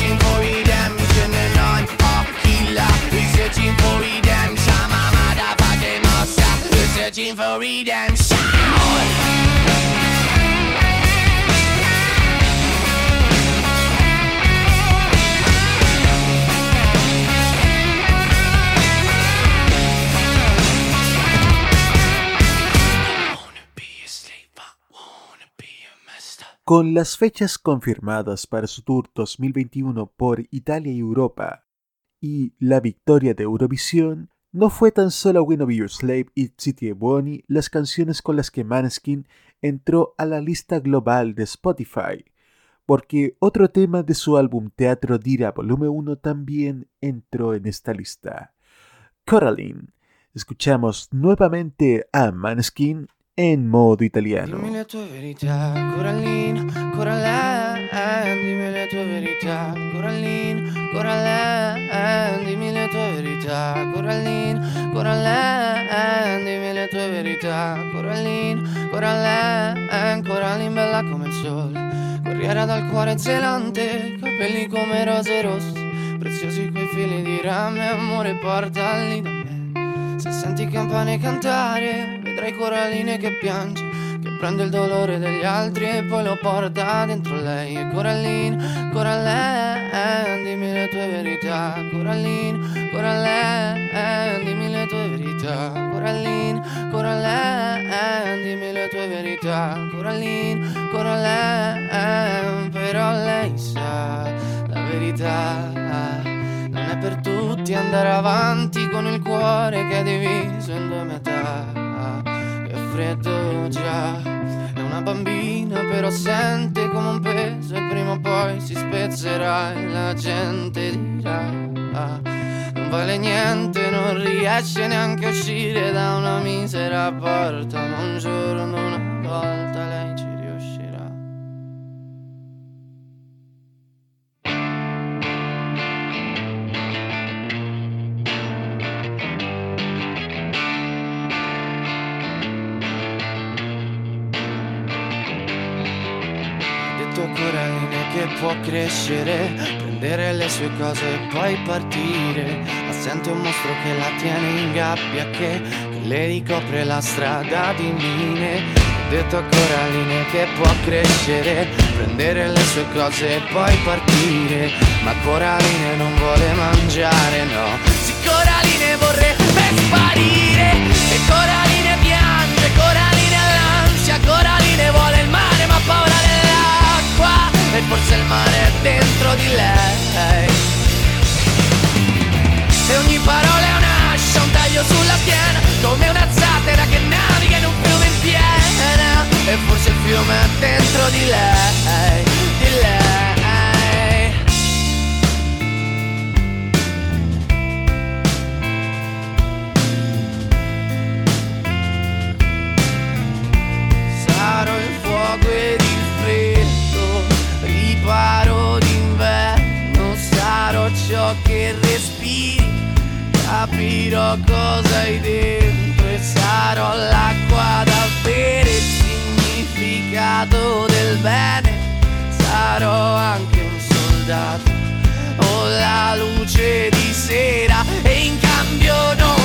searching for redemption And I'm a healer, searching for redemption. I'm searching for redemption Con las fechas confirmadas para su tour 2021 por Italia y Europa y la victoria de Eurovisión, no fue tan solo Winna Be Your Slave y City Bonnie las canciones con las que Maneskin entró a la lista global de Spotify, porque otro tema de su álbum Teatro Dira Volumen 1 también entró en esta lista. Coraline. Escuchamos nuevamente a Maneskin en modo italiano. Dimmi le tue verità, Coraline, Coraline, dimmi le tue verità, Coraline, Coraline, dimmi le tue verità, Coraline, Coraline, dimmi le tue verità, Coraline, Coraline, Coraline bella come il sole, corriera dal cuore zelante, capelli come rose rosse, preziosi quei fili di rame, amore portali da me. Se senti campane cantare, vedrai coralline che piange, che prende il dolore degli altri e poi lo porta dentro lei. E Coraline, Coraline, dimmi le tue verità. Coraline, Coraline, dimmi le tue verità. Coraline, Coraline, dimmi le tue verità. Coraline, Coraline, andare avanti con il cuore che è diviso in due metà. Che freddo già. È una bambina però sente come un peso e prima o poi si spezzerà e la gente dirà non vale niente, non riesce neanche a uscire da una misera porta, ma un giorno una volta lei può crescere, prendere le sue cose e poi partire. Ma sente un mostro che la tiene in gabbia, che, che le ricopre la strada di mine. Ho detto a Coraline che può crescere, prendere le sue cose e poi partire. Ma Coraline non vuole mangiare, no. Sì, Coraline vorrebbe sparire. E Coraline E forse il mare è dentro di lei. E ogni parola è un'ascia, un taglio sulla schiena, come una zattera che naviga in un fiume in piena. E forse il fiume è dentro di lei, di lei. Sarò il fuoco ed il ciò che respiri, capirò cosa hai dentro e sarò l'acqua da bere, il significato del bene, sarò anche un soldato o la luce di sera e in cambio non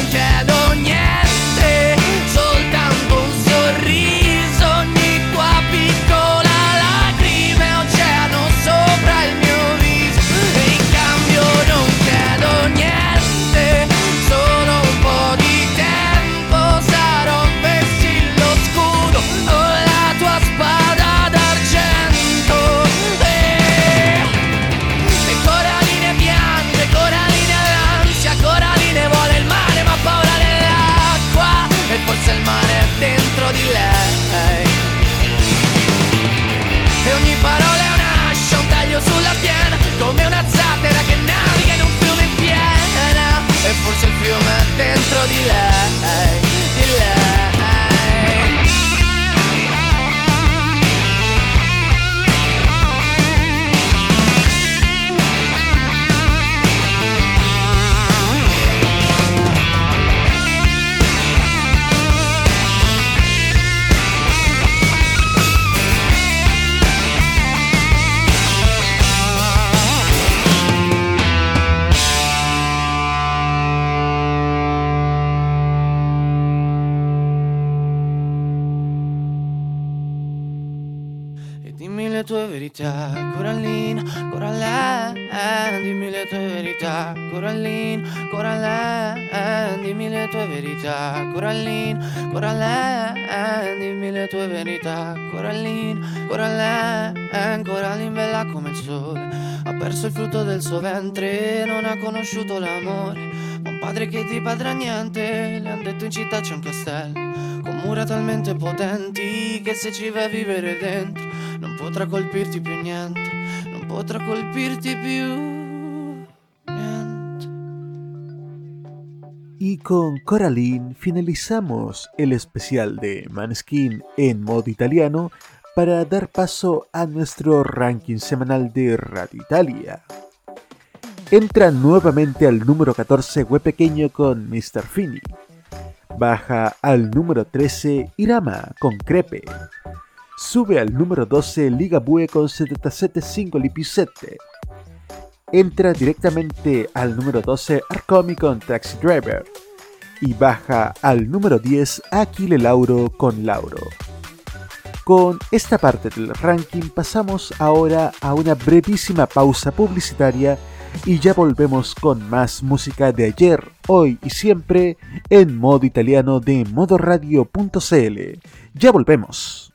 verità, Corallina, Coraline, dimmi le tue verità, Corallina, Coraline, dimmi le tue verità, Corallina, Coraline, dimmi le tue verità, Corallina, Coraline, Coraline bella come il sole, ha perso il frutto del suo ventre, non ha conosciuto l'amore, ma un padre che ti padrà niente, le han detto in città c'è un castello, con mura talmente potenti che se ci vai a vivere dentro potrà colpirti più niente, più niente. Y con Coraline finalizamos el especial de Maneskin en modo italiano para dar paso a nuestro ranking semanal de Radio Italia. Entra nuevamente al número 14 Hue Pequeño con Mr. Fini. Baja al número 13 Irama con Crepe. Sube al número 12 Liga Bue con 77.5 Lipisette. entra directamente al número 12 Arcomi con Taxi Driver y baja al número 10 Aquile Lauro con Lauro. Con esta parte del ranking pasamos ahora a una brevísima pausa publicitaria y ya volvemos con más música de ayer, hoy y siempre en modo italiano de modoradio.cl. Ya volvemos.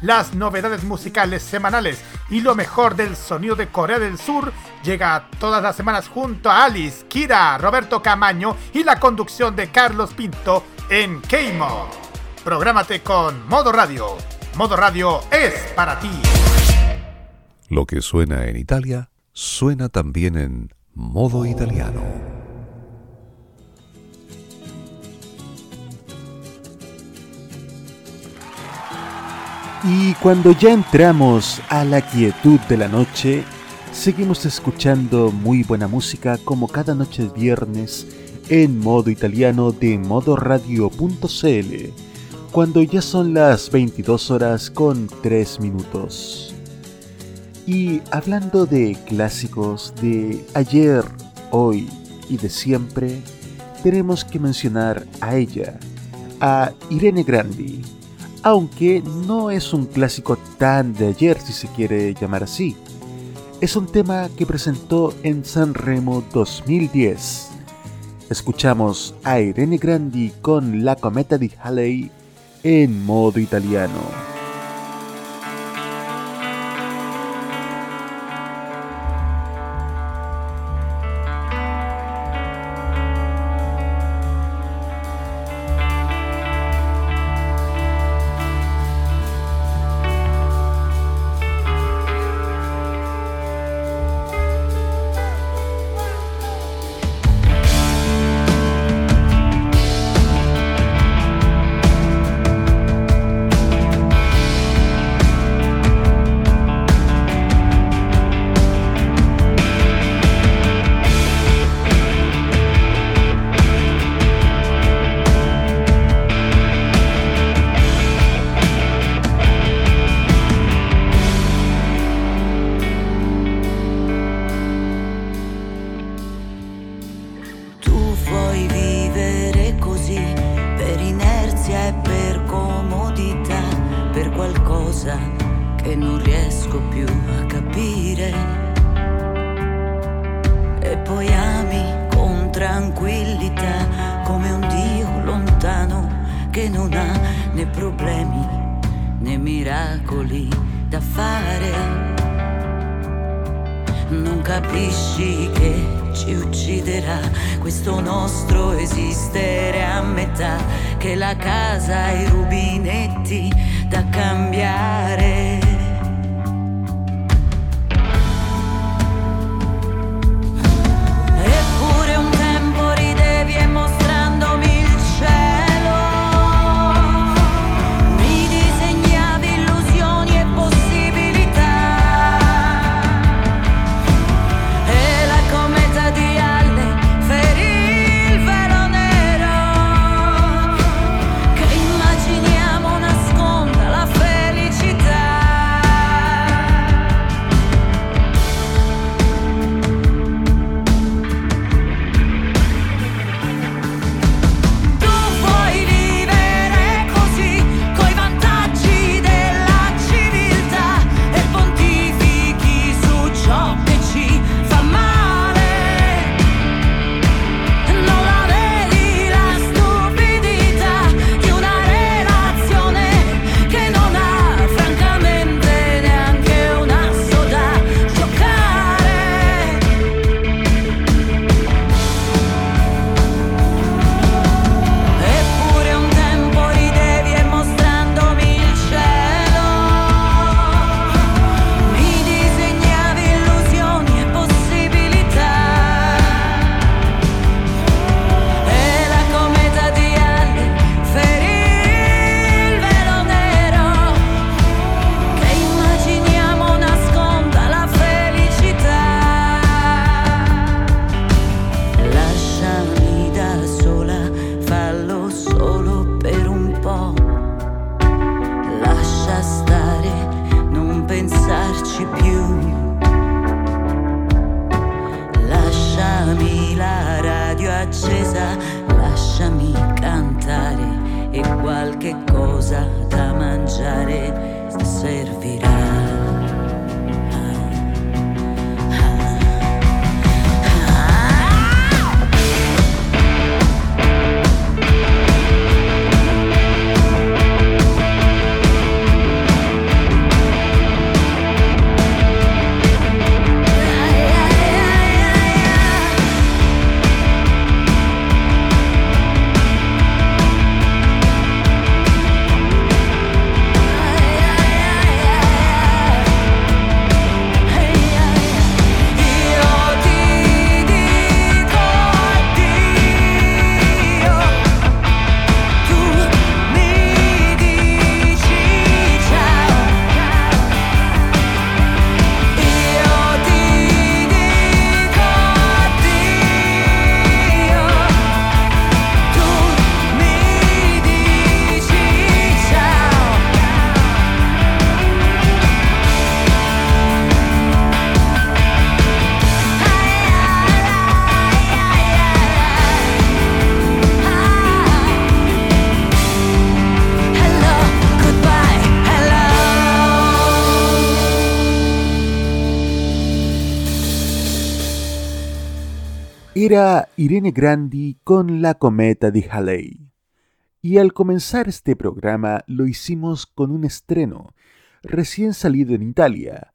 las novedades musicales semanales y lo mejor del sonido de Corea del Sur llega todas las semanas junto a Alice, Kira, Roberto Camaño y la conducción de Carlos Pinto en K-Mod. Prográmate con Modo Radio. Modo Radio es para ti. Lo que suena en Italia, suena también en modo italiano. Y cuando ya entramos a la quietud de la noche, seguimos escuchando muy buena música como cada noche de viernes en modo italiano de modoradio.cl, cuando ya son las 22 horas con 3 minutos. Y hablando de clásicos de ayer, hoy y de siempre, tenemos que mencionar a ella, a Irene Grandi aunque no es un clásico tan de ayer si se quiere llamar así. Es un tema que presentó en San Remo 2010. Escuchamos a Irene Grandi con La Cometa di Halley en modo italiano. cosa che non riesco più a capire. E poi ami con tranquillità come un Dio lontano che non ha né problemi né miracoli da fare. Non capisci che ci ucciderà questo nostro esistere a metà, che la casa ha i rubinetti da cambiare. Era Irene Grandi con La Cometa de Halley. Y al comenzar este programa lo hicimos con un estreno, recién salido en Italia,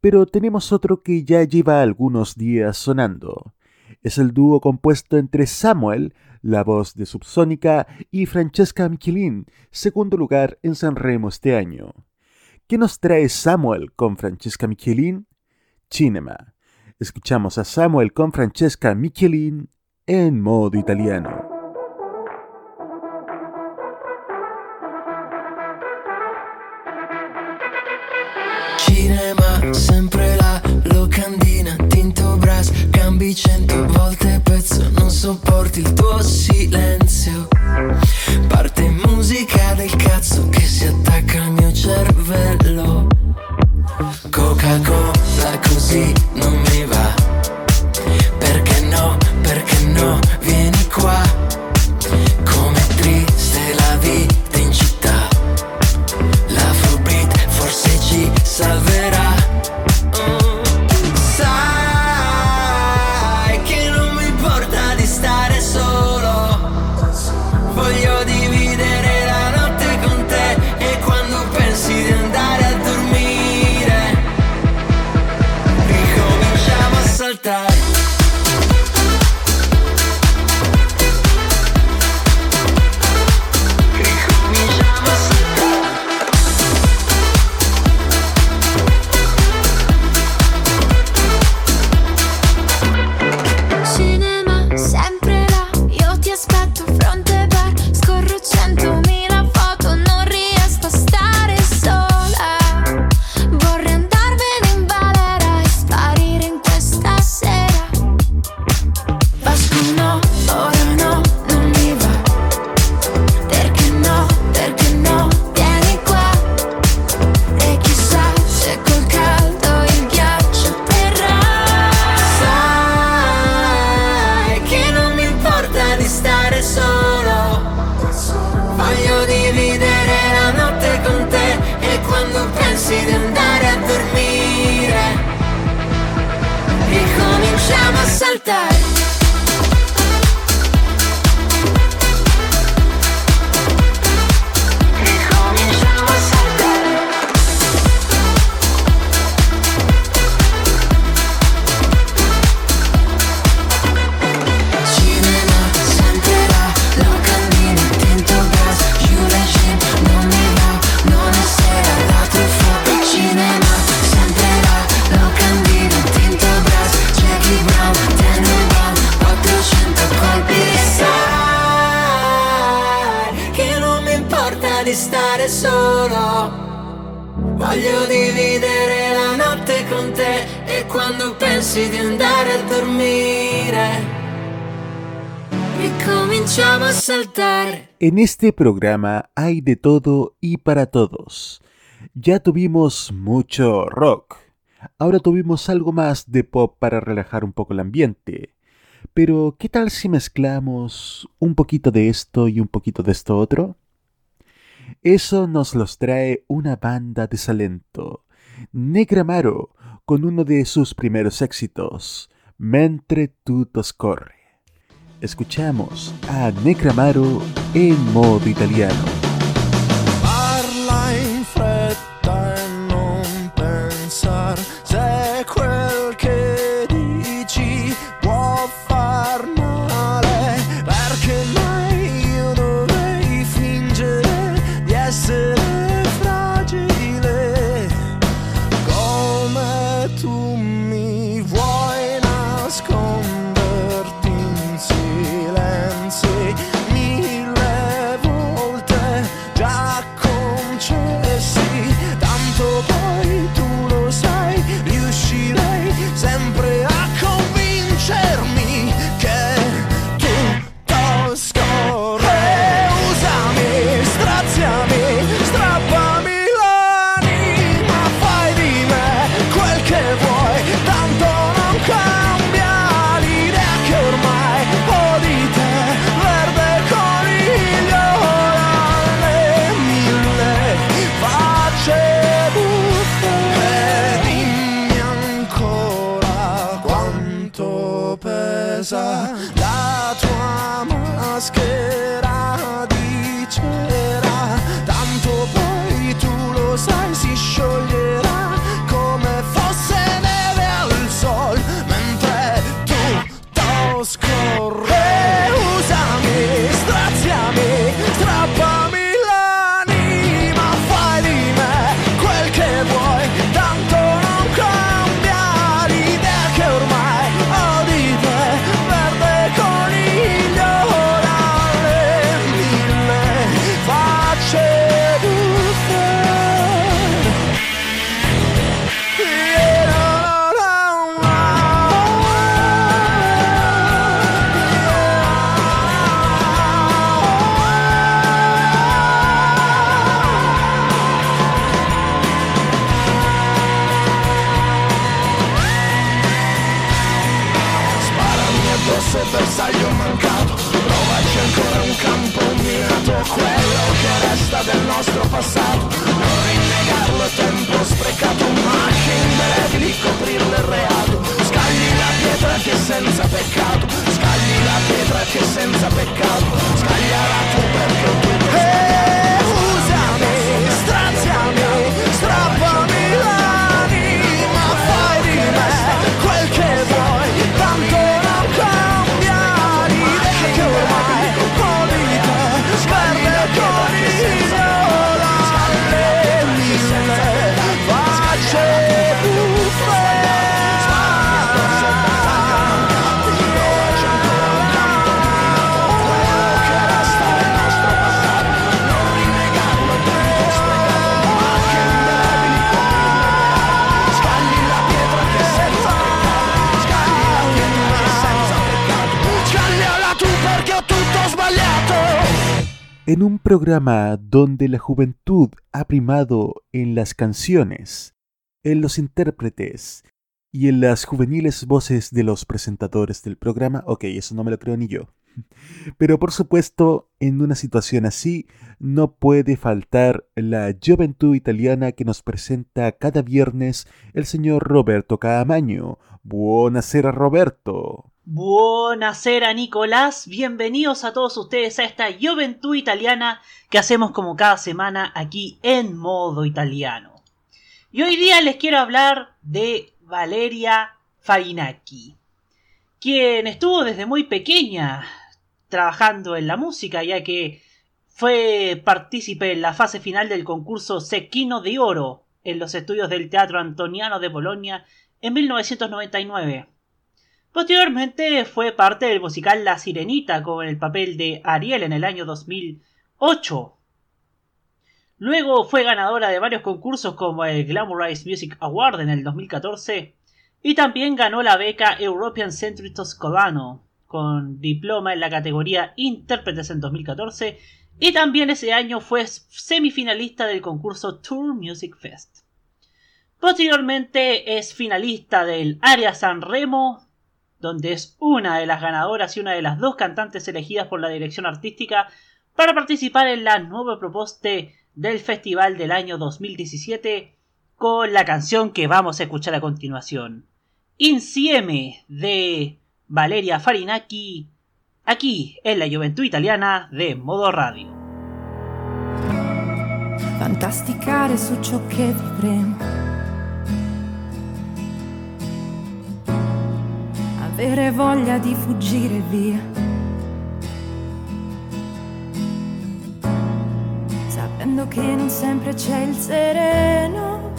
pero tenemos otro que ya lleva algunos días sonando. Es el dúo compuesto entre Samuel, la voz de Subsónica, y Francesca Michelin, segundo lugar en Sanremo este año. ¿Qué nos trae Samuel con Francesca Michelin? Cinema. Escuchamos a Samuel con Francesca Michelin en modo italiano. Cinema, sempre la locandina, tinto brass, cambi cento volte pezzo, non sopporti il tuo silenzio. Parte musica del cazzo che si attacca al mio cervello. Coca-Cola così non En este programa hay de todo y para todos. Ya tuvimos mucho rock. Ahora tuvimos algo más de pop para relajar un poco el ambiente. Pero, ¿qué tal si mezclamos un poquito de esto y un poquito de esto otro? Eso nos los trae una banda de Salento, Negramaro, con uno de sus primeros éxitos, Mentre tutto scorre. Escuchamos a Negramaro en modo italiano. Peccato. Scagli la pietra che senza peccato. Scagliala tu perché tu En un programa donde la juventud ha primado en las canciones, en los intérpretes y en las juveniles voces de los presentadores del programa, ok, eso no me lo creo ni yo. [laughs] Pero por supuesto, en una situación así, no puede faltar la juventud italiana que nos presenta cada viernes el señor Roberto Caamaño. Buonasera Roberto. Buonasera Nicolás, bienvenidos a todos ustedes a esta Juventud Italiana que hacemos como cada semana aquí en modo italiano. Y hoy día les quiero hablar de Valeria Farinacchi, quien estuvo desde muy pequeña trabajando en la música, ya que fue partícipe en la fase final del concurso Sequino de Oro en los estudios del Teatro Antoniano de Bolonia en 1999. Posteriormente fue parte del musical La Sirenita con el papel de Ariel en el año 2008. Luego fue ganadora de varios concursos como el Glamourize Music Award en el 2014 y también ganó la beca European Century Toscolano con diploma en la categoría Intérpretes en 2014 y también ese año fue semifinalista del concurso Tour Music Fest. Posteriormente es finalista del Área San Remo, donde es una de las ganadoras y una de las dos cantantes elegidas por la dirección artística para participar en la nueva propuesta del festival del año 2017 con la canción que vamos a escuchar a continuación. Insieme de Valeria Farinaki, aquí en la Juventud Italiana de Modo Radio. fantasticare su ciò che vivremo. Avere voglia di fuggire via. Sapendo che non sempre c'è il sereno.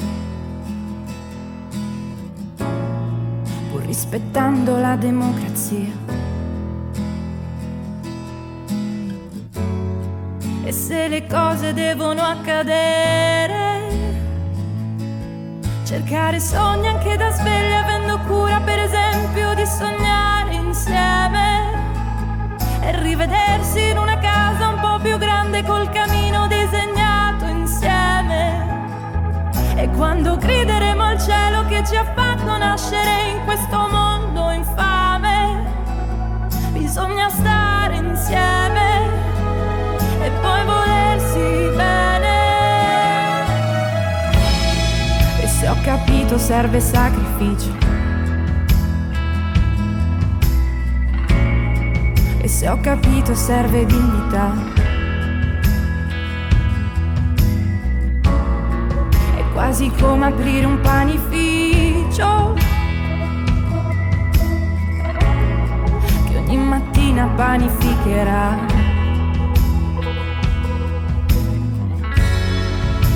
Pur rispettando la democrazia. E se le cose devono accadere, cercare sogni anche da sveglia, avendo cura per esempio sognare insieme e rivedersi in una casa un po' più grande col camino disegnato insieme. E quando grideremo al cielo che ci ha fatto nascere in questo mondo infame, bisogna stare insieme e poi volersi bene. E se ho capito serve sacrificio. Se ho capito serve dignità. È quasi come aprire un panificio. Che ogni mattina panificherà.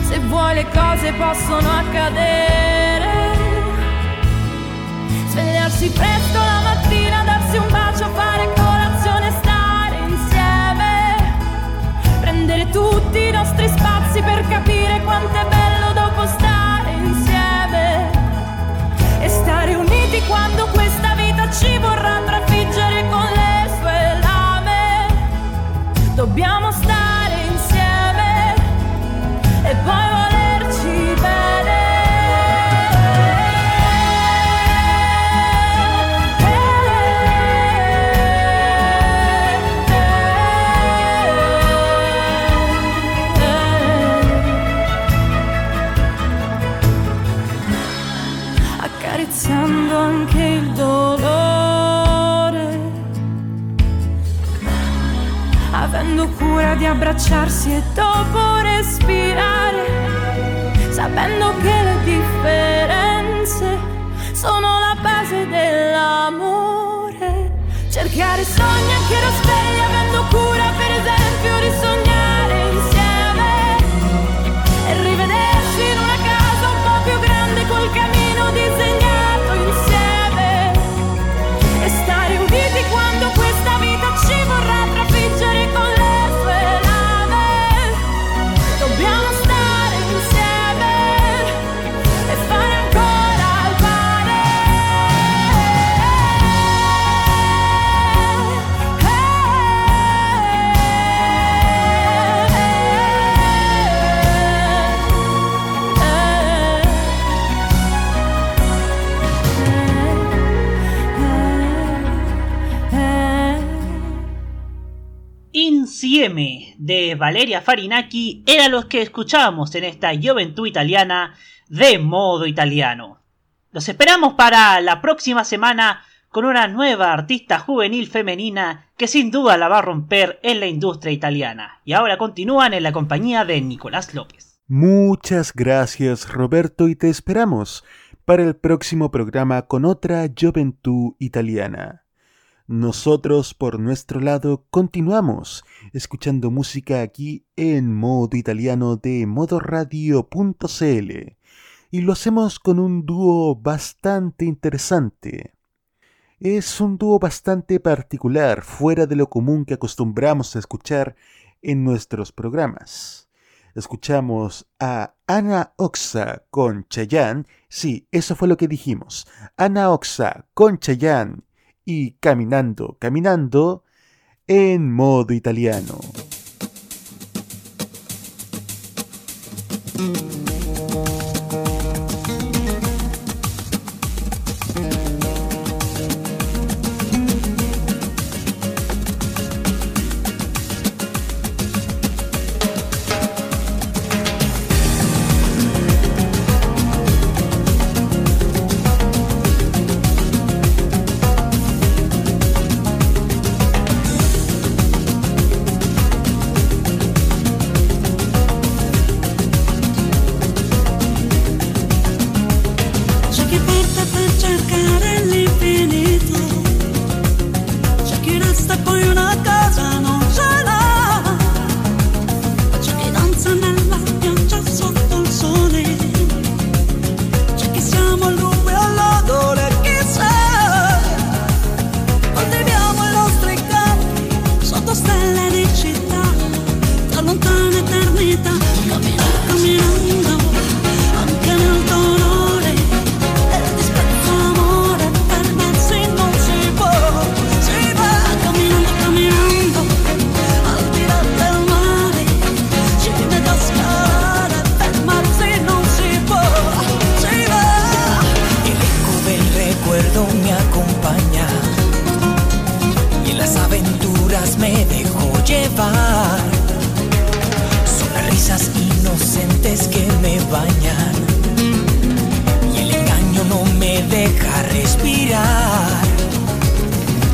se vuoi le cose possono accadere. Svegliarsi presto la mattina, darsi un bacio, fare colazione, Prendere tutti i nostri spazi per capire quanto è bello dopo stare insieme. E stare uniti quando questa vita ci vorrà trafiggere con le sue lame. Dobbiamo stare Valeria Farinaki eran los que escuchábamos en esta Juventud Italiana de modo italiano. Los esperamos para la próxima semana con una nueva artista juvenil femenina que sin duda la va a romper en la industria italiana. Y ahora continúan en la compañía de Nicolás López. Muchas gracias Roberto y te esperamos para el próximo programa con otra Juventud Italiana. Nosotros por nuestro lado continuamos escuchando música aquí en modo italiano de modoradio.cl y lo hacemos con un dúo bastante interesante. Es un dúo bastante particular, fuera de lo común que acostumbramos a escuchar en nuestros programas. Escuchamos a Ana Oxa con Chayanne, sí, eso fue lo que dijimos, Ana Oxa con Chayanne y Caminando, Caminando en modo italiano. me acompaña y en las aventuras me dejo llevar. Son las risas inocentes que me bañan y el engaño no me deja respirar.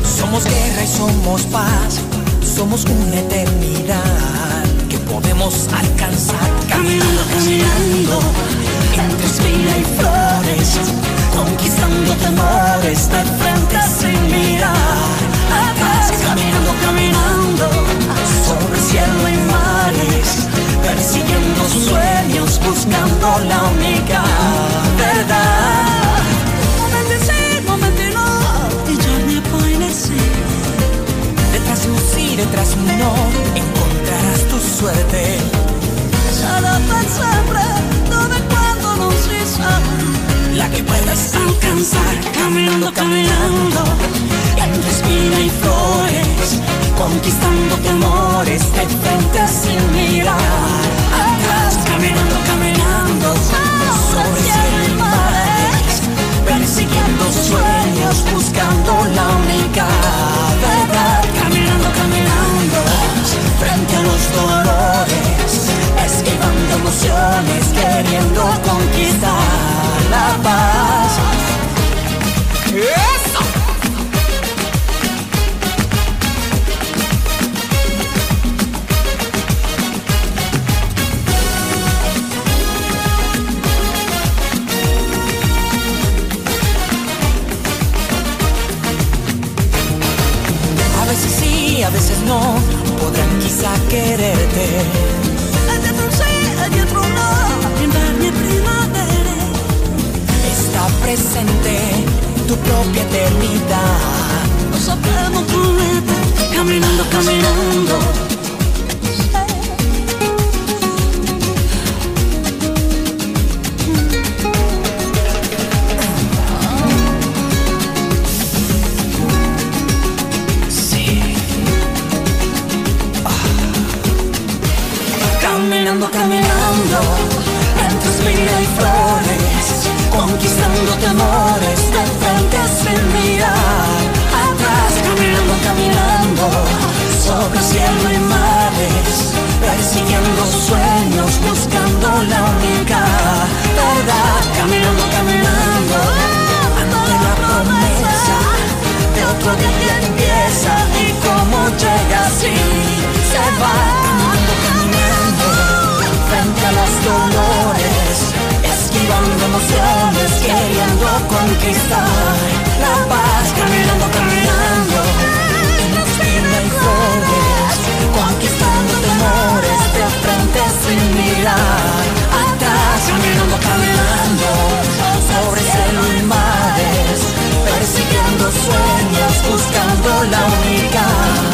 Somos guerra y somos paz, somos una eternidad que podemos alcanzar caminando, caminando, entre espina y flores Conquistando temores de frente sin mirar atrás. Caminando, caminando, sobre cielo y mares. Persiguiendo sueños, buscando la única verdad. Momenti sì, momenti no, i giorni e poi. Detrás de un sí, detrás de un no, encontrarás tu suerte. Sarà per sempre, dove quando. La que puedas alcanzar, caminando, caminando, entre espina y flores, conquistando temores de frente sin mirar. Atrás, caminando, caminando, sobre cielo y persiguiendo sueños, buscando la única verdad. Caminando, caminando, frente a los dolores, esquivando emociones, queriendo conquistar la paz. ¡Eso! A veces sí, a veces no, podrán quizá quererte. Presente tu propia eternidad. Lo sapremo come te, caminando, caminando. Otro día empieza y como llega así se va caminando, caminando frente a los dolores, esquivando emociones, queriendo conquistar la paz, caminando, caminando. Y flores, conquistando temores de frente sin mirar la única.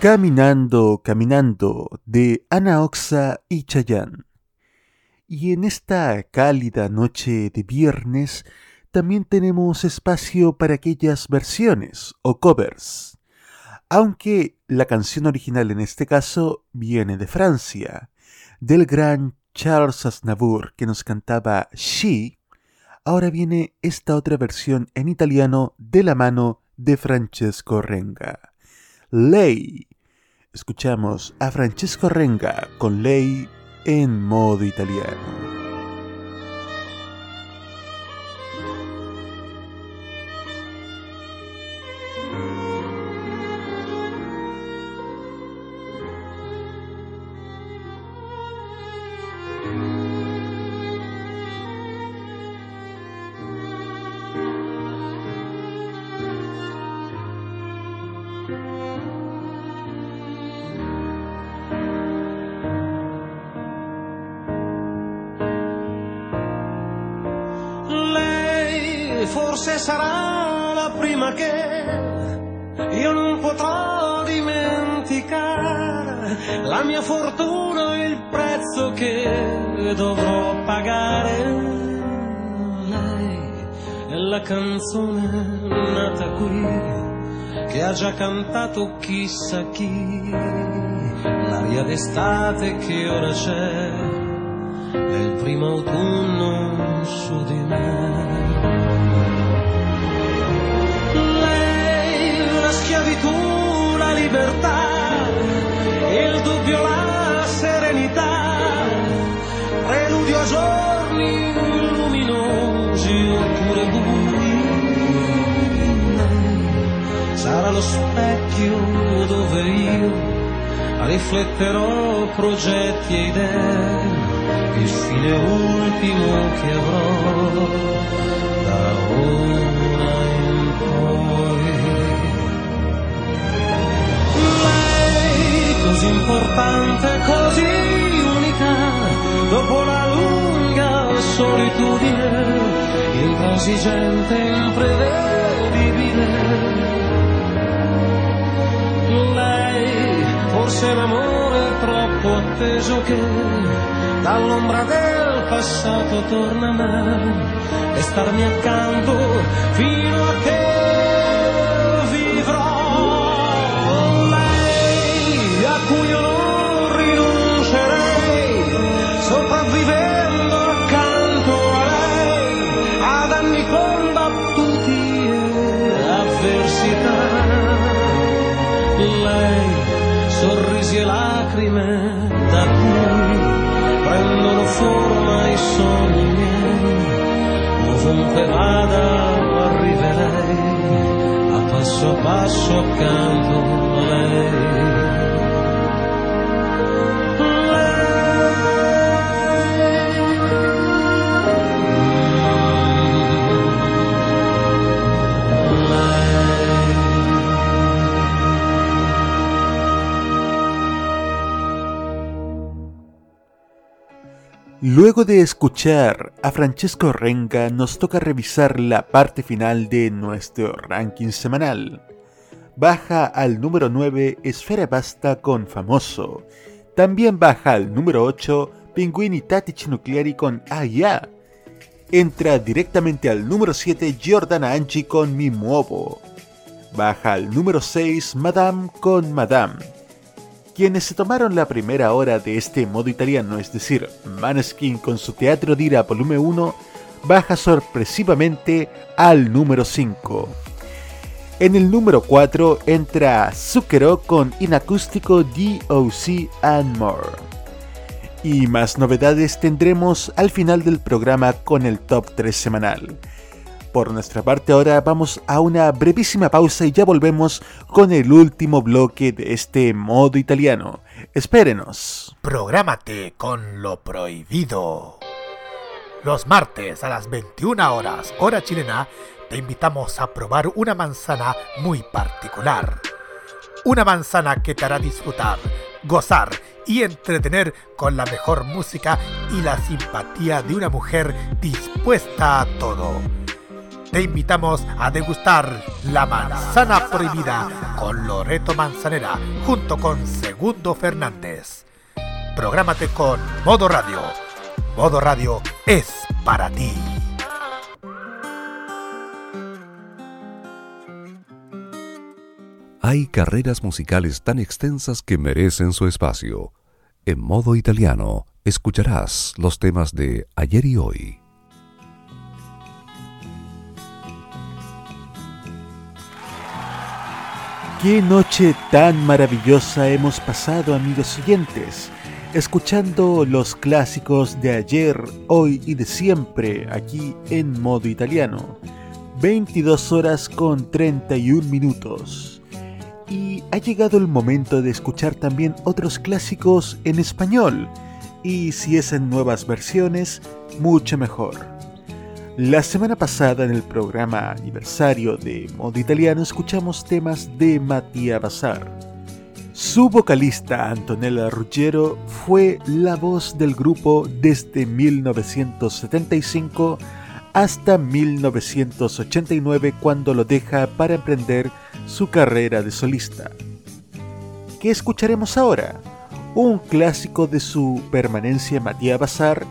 Caminando, caminando de Ana Oxa y Chayán. Y en esta cálida noche de viernes también tenemos espacio para aquellas versiones o covers. Aunque la canción original en este caso viene de Francia, del gran Charles Aznavour que nos cantaba She, ahora viene esta otra versión en italiano de la mano de Francesco Renga. Lei. Escuchamos a Francesco Renga con Lei en modo italiano. Cantato chissà chi, la aria d'estate che ora c'è, del primo autunno su di me. Lei, la schiavitù, la libertà, il dubbio, la serenità, preludio a giorni luminosi oppure bui. Sarà lo specchio dove io rifletterò progetti e idee, il fine ultimo che avrò da ora in poi. Lei così importante, così unica, dopo la lunga solitudine, intransigente, imprevedibile. Forse l'amore troppo atteso che dall'ombra del passato torna a me. E starmi accanto fino a che Ovunque vada arriverei a passo a passo accanto a lei. Luego de escuchar a Francesco Renga, nos toca revisar la parte final de nuestro ranking semanal. Baja al número 9 Esfera Basta con Famoso. También baja al número 8 Pinguini Tattici Nucleari con Aya. Entra directamente al número 7 Giordana Anchi con Mi Muovo. Baja al número 6 Madame con Madame quienes se tomaron la primera hora de este modo italiano, es decir, Maneskin con su Teatro Dira volumen 1, baja sorpresivamente al número 5. En el número 4 entra Zucchero con Inacústico DOC and More. Y más novedades tendremos al final del programa con el top 3 semanal. Por nuestra parte ahora vamos a una brevísima pausa y ya volvemos con el último bloque de este modo italiano. Espérenos. Prográmate con lo prohibido. Los martes a las 21 horas, hora chilena, te invitamos a probar una manzana muy particular. Una manzana que te hará disfrutar, gozar y entretener con la mejor música y la simpatía de una mujer dispuesta a todo te invitamos a degustar la manzana prohibida con Loreto Manzanera junto con Segundo Fernández. Prográmate con Modo Radio. Modo Radio es para ti. Hay carreras musicales tan extensas que merecen su espacio. En modo italiano, escucharás los temas de ayer y hoy. Qué noche tan maravillosa hemos pasado amigos oyentes, escuchando los clásicos de ayer, hoy y de siempre aquí en modo italiano. 22 horas con 31 minutos. Y ha llegado el momento de escuchar también otros clásicos en español. Y si es en nuevas versiones, mucho mejor. La semana pasada en el programa aniversario de Modo Italiano escuchamos temas de Mattia Bazar. Su vocalista Antonella Ruggiero fue la voz del grupo desde 1975 hasta 1989 cuando lo deja para emprender su carrera de solista. ¿Qué escucharemos ahora? Un clásico de su permanencia en Mattia Bazar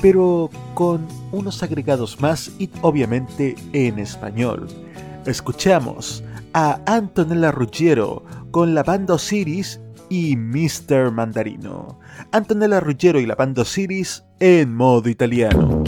pero con unos agregados más y obviamente en español. Escuchamos a Antonella Ruggiero con la banda Osiris y Mr. Mandarino. Antonella Ruggiero y la banda Osiris en modo italiano.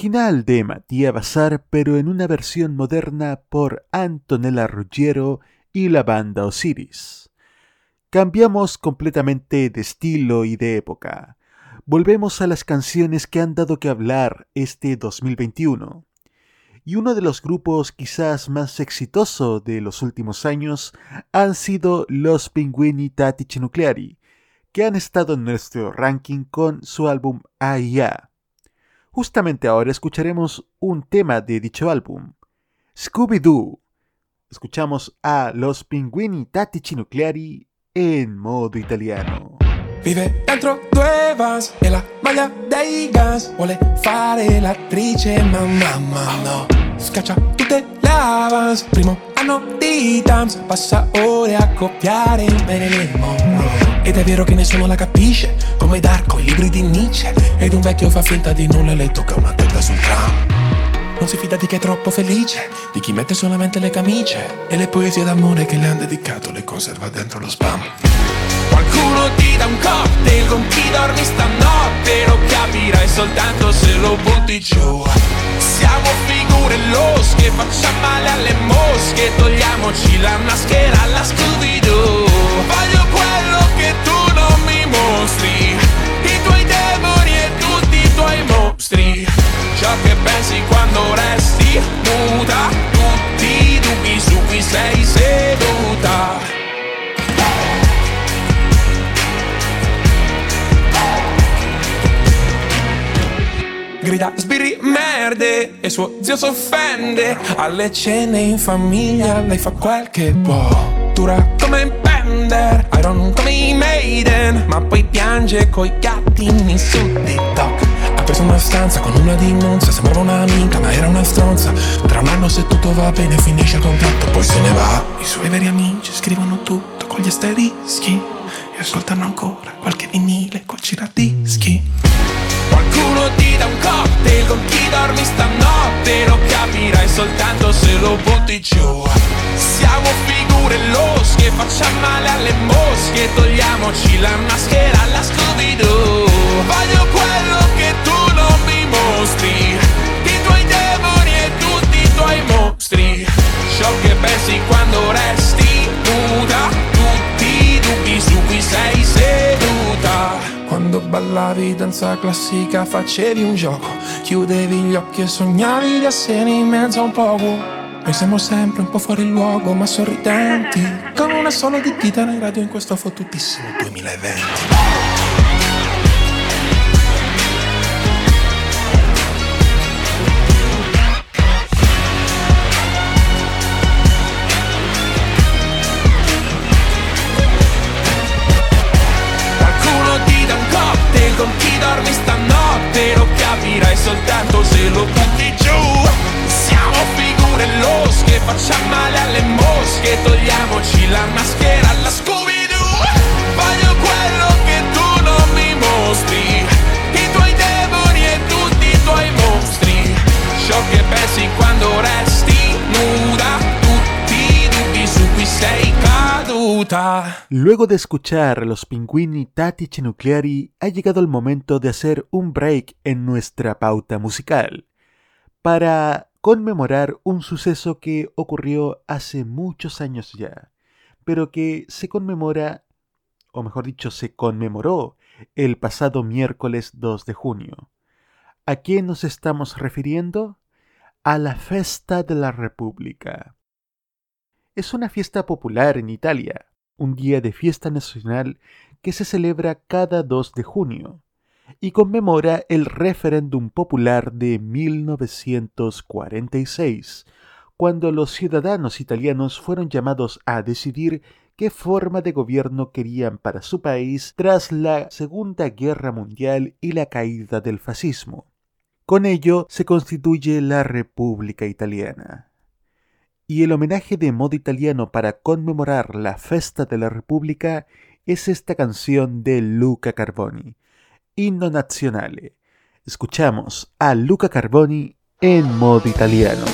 Original de Matías Bazar, pero en una versión moderna por Antonella Ruggiero y la banda Osiris. Cambiamos completamente de estilo y de época. Volvemos a las canciones que han dado que hablar este 2021. Y uno de los grupos quizás más exitoso de los últimos años han sido los Pinguini Tattici Nucleari, que han estado en nuestro ranking con su álbum AIA. Justamente ahora escucharemos un tema de dicho álbum, Scooby-Doo. Escuchamos a los Pinguini Tattici Nucleari en modo italiano. Vive dentro due vans e la maglia dei gas Vuole fare l'attrice ma mamma no Scaccia tutte le avance Primo anno di Tams Passa ore a copiare Marilyn Monroe Ed è vero che nessuno la capisce Come Darko, i libri di Nietzsche. Ed un vecchio fa finta di nulla e le tocca una testa sul tram. Non si fida di chi è troppo felice, di chi mette solamente le camicie e le poesie d'amore che le han dedicato le conserva dentro lo spam. Qualcuno ti dà un cocktail con chi dormi stanotte Lo capirai soltanto se lo butti giù. Siamo figure losche, facciamo male alle mosche Togliamoci la maschera alla Scooby-Doo Voglio quello che tu non mi mostri. I tuoi demoni e tutti i tuoi mostri. Ciò che pensi quando resti muta Tutti i dubbi su cui sei seduta. Grida sbirri merde e suo zio s'offende. Alle cene in famiglia lei fa quel che può. Dura come un Bender Iron come i Maiden ma poi piange coi gattini su TikTok. Ha preso una stanza con una dimonza sembrava un'amica ma era una stronza. Tra un anno se tutto va bene finisce il contratto poi se ne va. I suoi veri amici scrivono tutto con gli asterischi e ascoltano ancora qualche vinile col giradischi Qualcuno ti dà un cocktail con chi dormi stanotte Lo capirai soltanto se lo butti giù. Siamo figure losche, facciamo male alle mosche Togliamoci la maschera alla Scooby-Doo. Voglio quello che tu non mi mostri I tuoi demoni e tutti i tuoi mostri. Ciò che pensi quando resti nuda Tutti i dubbi su cui sei seduta quando ballavi danza classica facevi un gioco. Chiudevi gli occhi e sognavi di essere in mezzo a un poco Noi siamo sempre un po' fuori luogo ma sorridenti. [laughs] Con una sola di chitarra in radio in questo fottutissimo 2020 Capirai soltanto se lo butti giù. Siamo figure losche, facciamo male alle mosche Togliamoci la maschera alla Scooby-Doo. Voglio quello che tu non mi mostri I tuoi demoni e tutti i tuoi mostri. Ciò che pensi quando resti nuda Luego de escuchar los pingüini Tattici Nucleari, ha llegado el momento de hacer un break en nuestra pauta musical para conmemorar un suceso que ocurrió hace muchos años ya, pero que se conmemora, o mejor dicho, se conmemoró el pasado miércoles 2 de junio. ¿A qué nos estamos refiriendo? A la Festa de la República. Es una fiesta popular en Italia, un día de fiesta nacional que se celebra cada 2 de junio y conmemora el referéndum popular de 1946, cuando los ciudadanos italianos fueron llamados a decidir qué forma de gobierno querían para su país tras la Segunda Guerra Mundial y la caída del fascismo. Con ello se constituye la República Italiana y el homenaje de modo italiano para conmemorar la festa de la República es esta canción de Luca Carboni, Inno Nazionale. Escuchamos a Luca Carboni en modo italiano.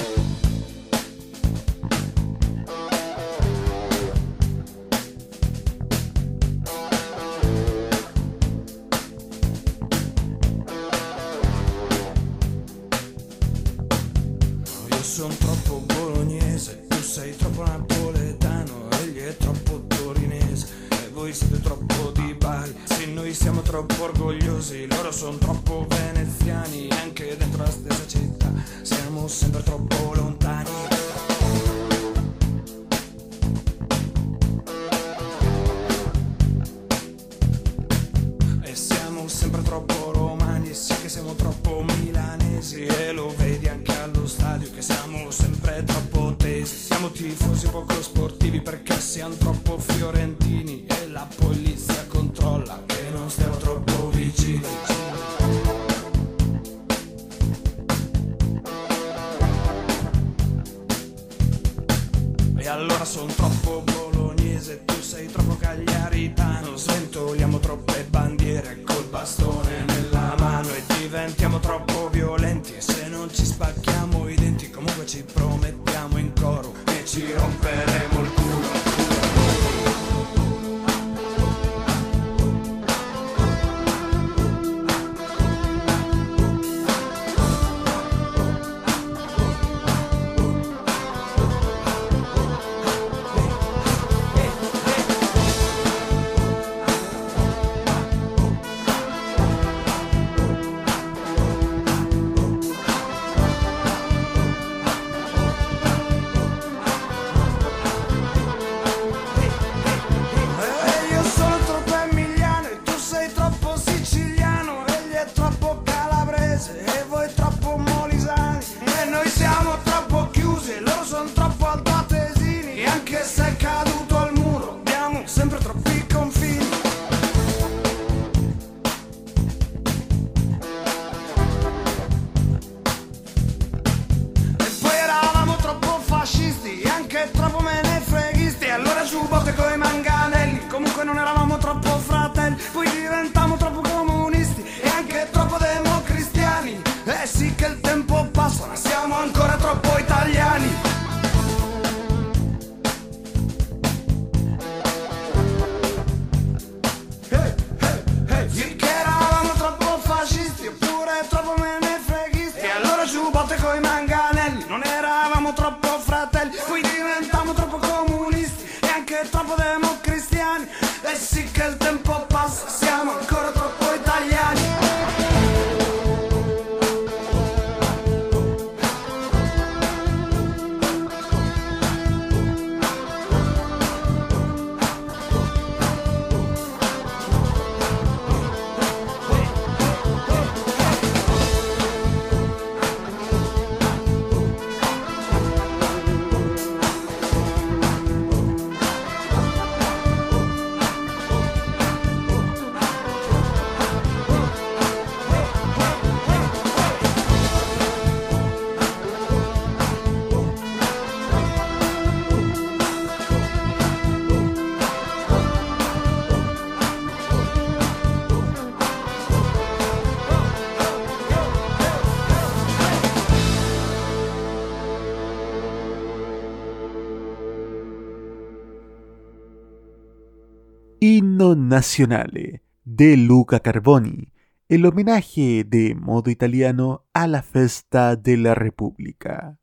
Inno Nazionale de Luca Carboni, el homenaje de modo italiano a la festa de la República.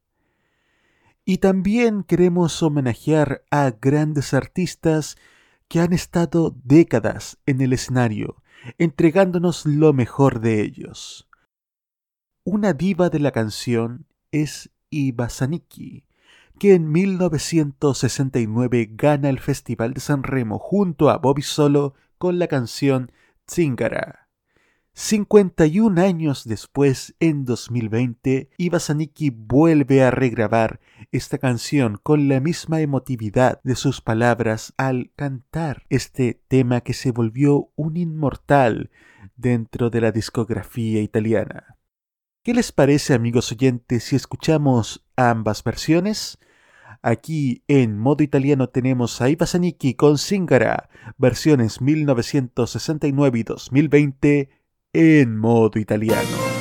Y también queremos homenajear a grandes artistas que han estado décadas en el escenario, entregándonos lo mejor de ellos. Una diva de la canción es Iva Zanicki, que en 1969 gana el Festival de San Remo junto a Bobby Solo con la canción Zingara. 51 años después, en 2020, Iva Zanicki vuelve a regrabar esta canción con la misma emotividad de sus palabras al cantar este tema que se volvió un inmortal dentro de la discografía italiana. ¿Qué les parece, amigos oyentes, si escuchamos ambas versiones? Aquí en modo italiano tenemos a Iva con Zingara, versiones 1969 y 2020 en modo italiano.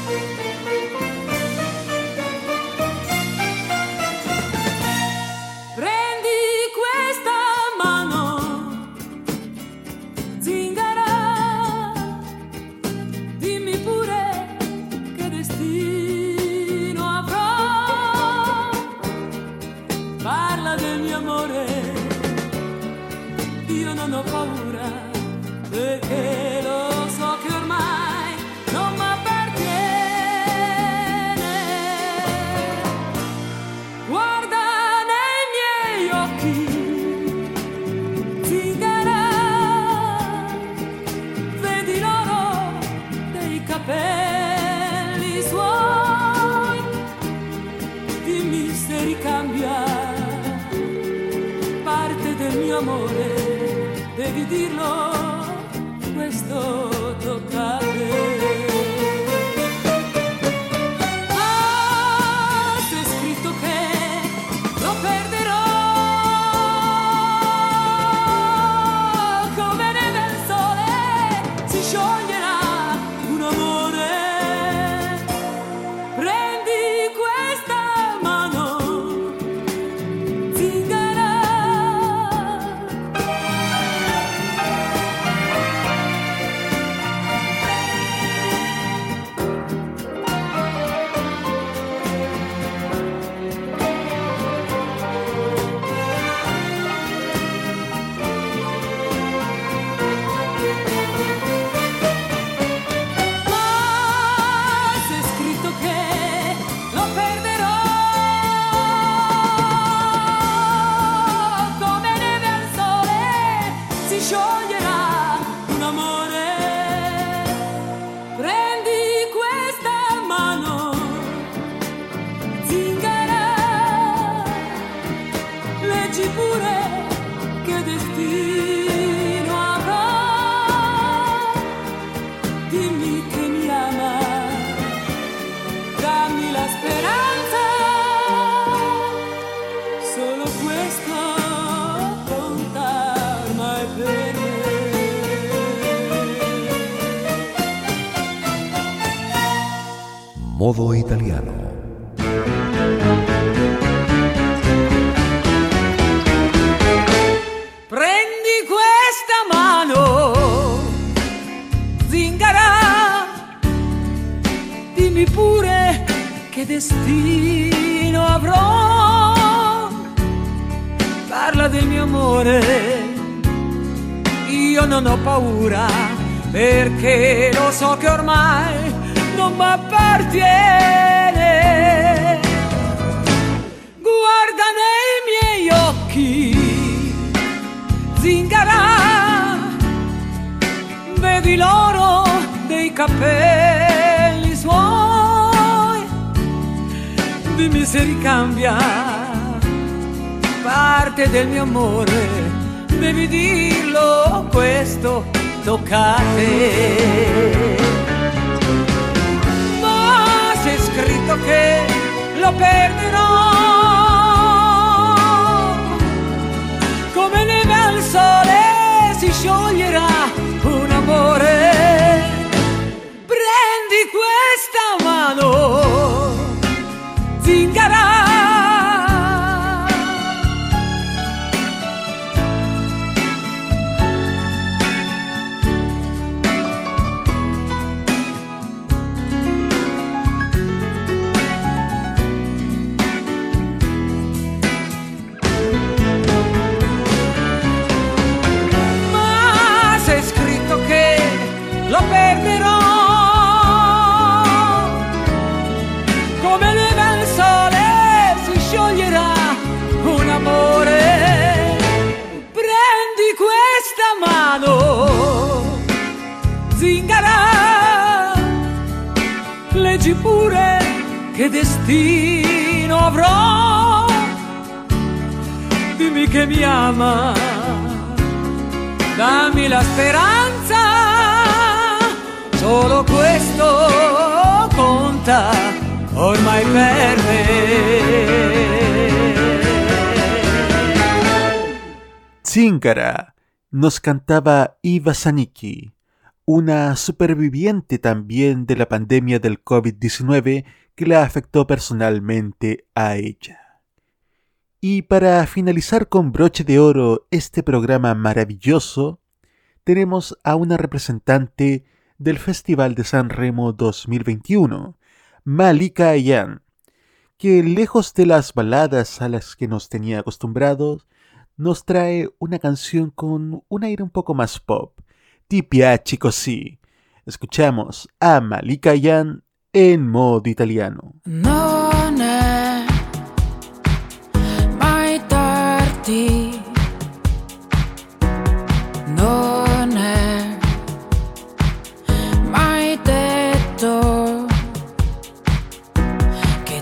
Modo italiano. Prendi questa mano, zingara, dimmi pure che destino avrò. Parla del mio amore, io non ho paura, perché lo so che ormai non mi appartiene. Guarda nei miei occhi, zingara, vedi l'oro dei capelli suoi, dimmi se ricambia parte del mio amore, devi dirlo, questo tocca scritto che lo perderò. Come neve al sole si scioglierà Nos cantaba Iva Zanicki, una superviviente también de la pandemia del COVID-19 que la afectó personalmente a ella. Y para finalizar con broche de oro este programa maravilloso, tenemos a una representante del Festival de San Remo 2021, Malika Ayan, que lejos de las baladas a las que nos tenía acostumbrados, nos trae una canción con un aire un poco más pop. Ti piace così. Escuchamos a Malika Yan en modo italiano.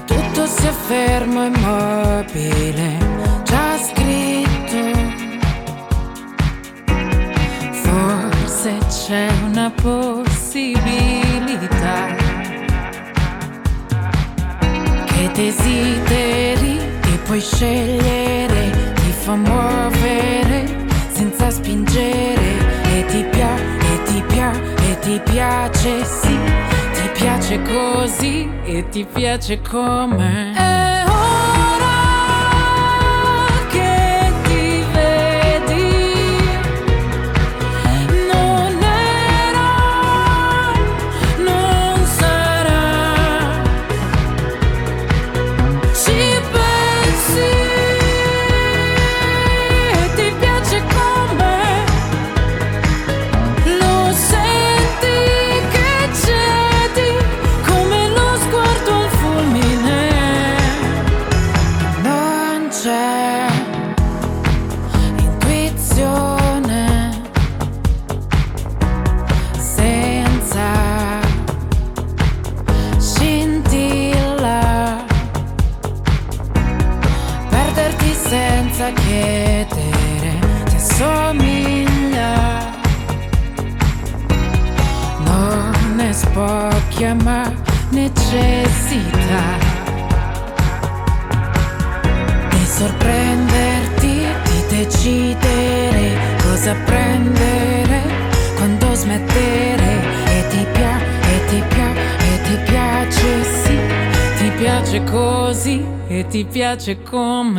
Tutto sia fermo e immobile, c'è una possibilità che desideri e puoi scegliere, ti fa muovere senza spingere e ti piace, e ti piace, e ti piace, sì, ti piace così e ti piace come. È To come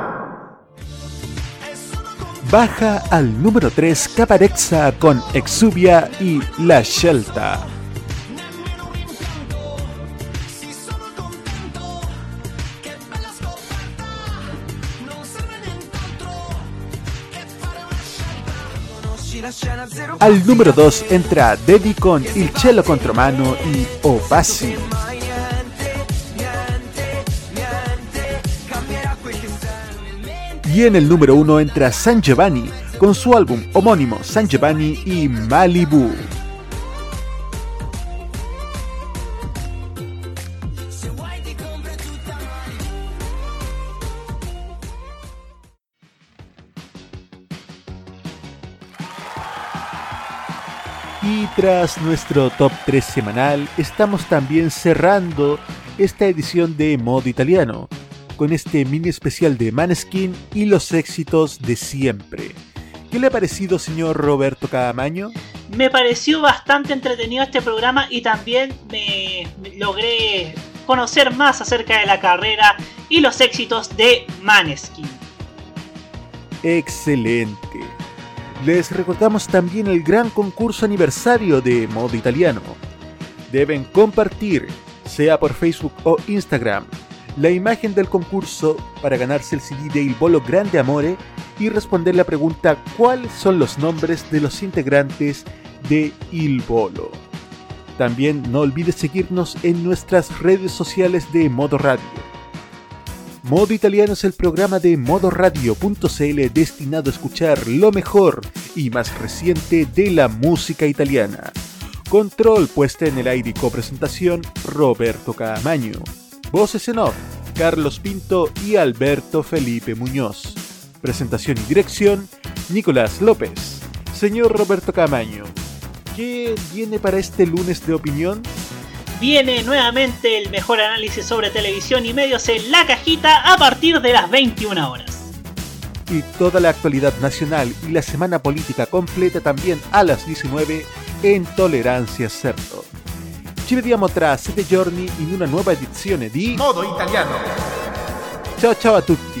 Baja al número 3 Caparexa con Exubia y La Scelta. Al número 2 entra Dedi con Il Cielo Contromano y Opasi. Y en el número 1 entra San Giovanni con su álbum homónimo San Giovanni y Malibu. Y tras nuestro top 3 semanal, estamos también cerrando esta edición de Modo Italiano, con este mini especial de Maneskin y los éxitos de siempre. ¿Qué le ha parecido, señor Roberto Cadamaño? Me pareció bastante entretenido este programa y también me, me logré conocer más acerca de la carrera y los éxitos de Maneskin. Excelente. Les recordamos también el gran concurso aniversario de Modo Italiano. Deben compartir, sea por Facebook o Instagram, la imagen del concurso para ganarse el CD de Il Bolo Grande Amore y responder la pregunta ¿cuáles son los nombres de los integrantes de Il Bolo? También no olvides seguirnos en nuestras redes sociales de Modo Radio. Modo Italiano es el programa de modoradio.cl destinado a escuchar lo mejor y más reciente de la música italiana. Control puesta en el aire y copresentación Roberto Caamaño. Voces en off Carlos Pinto y Alberto Felipe Muñoz. Presentación y dirección Nicolás López. Señor Roberto Caamaño, ¿qué viene para este lunes de opinión? Viene nuevamente el mejor análisis sobre televisión y medios en la cajita a partir de las 21 horas. y toda la actualidad nacional y la semana política completa también a las 19 en Tolerancia Certo. Ci vediamo tra sette giorni in una nuova edizione di Modo italiano. Ciao ciao a tutti!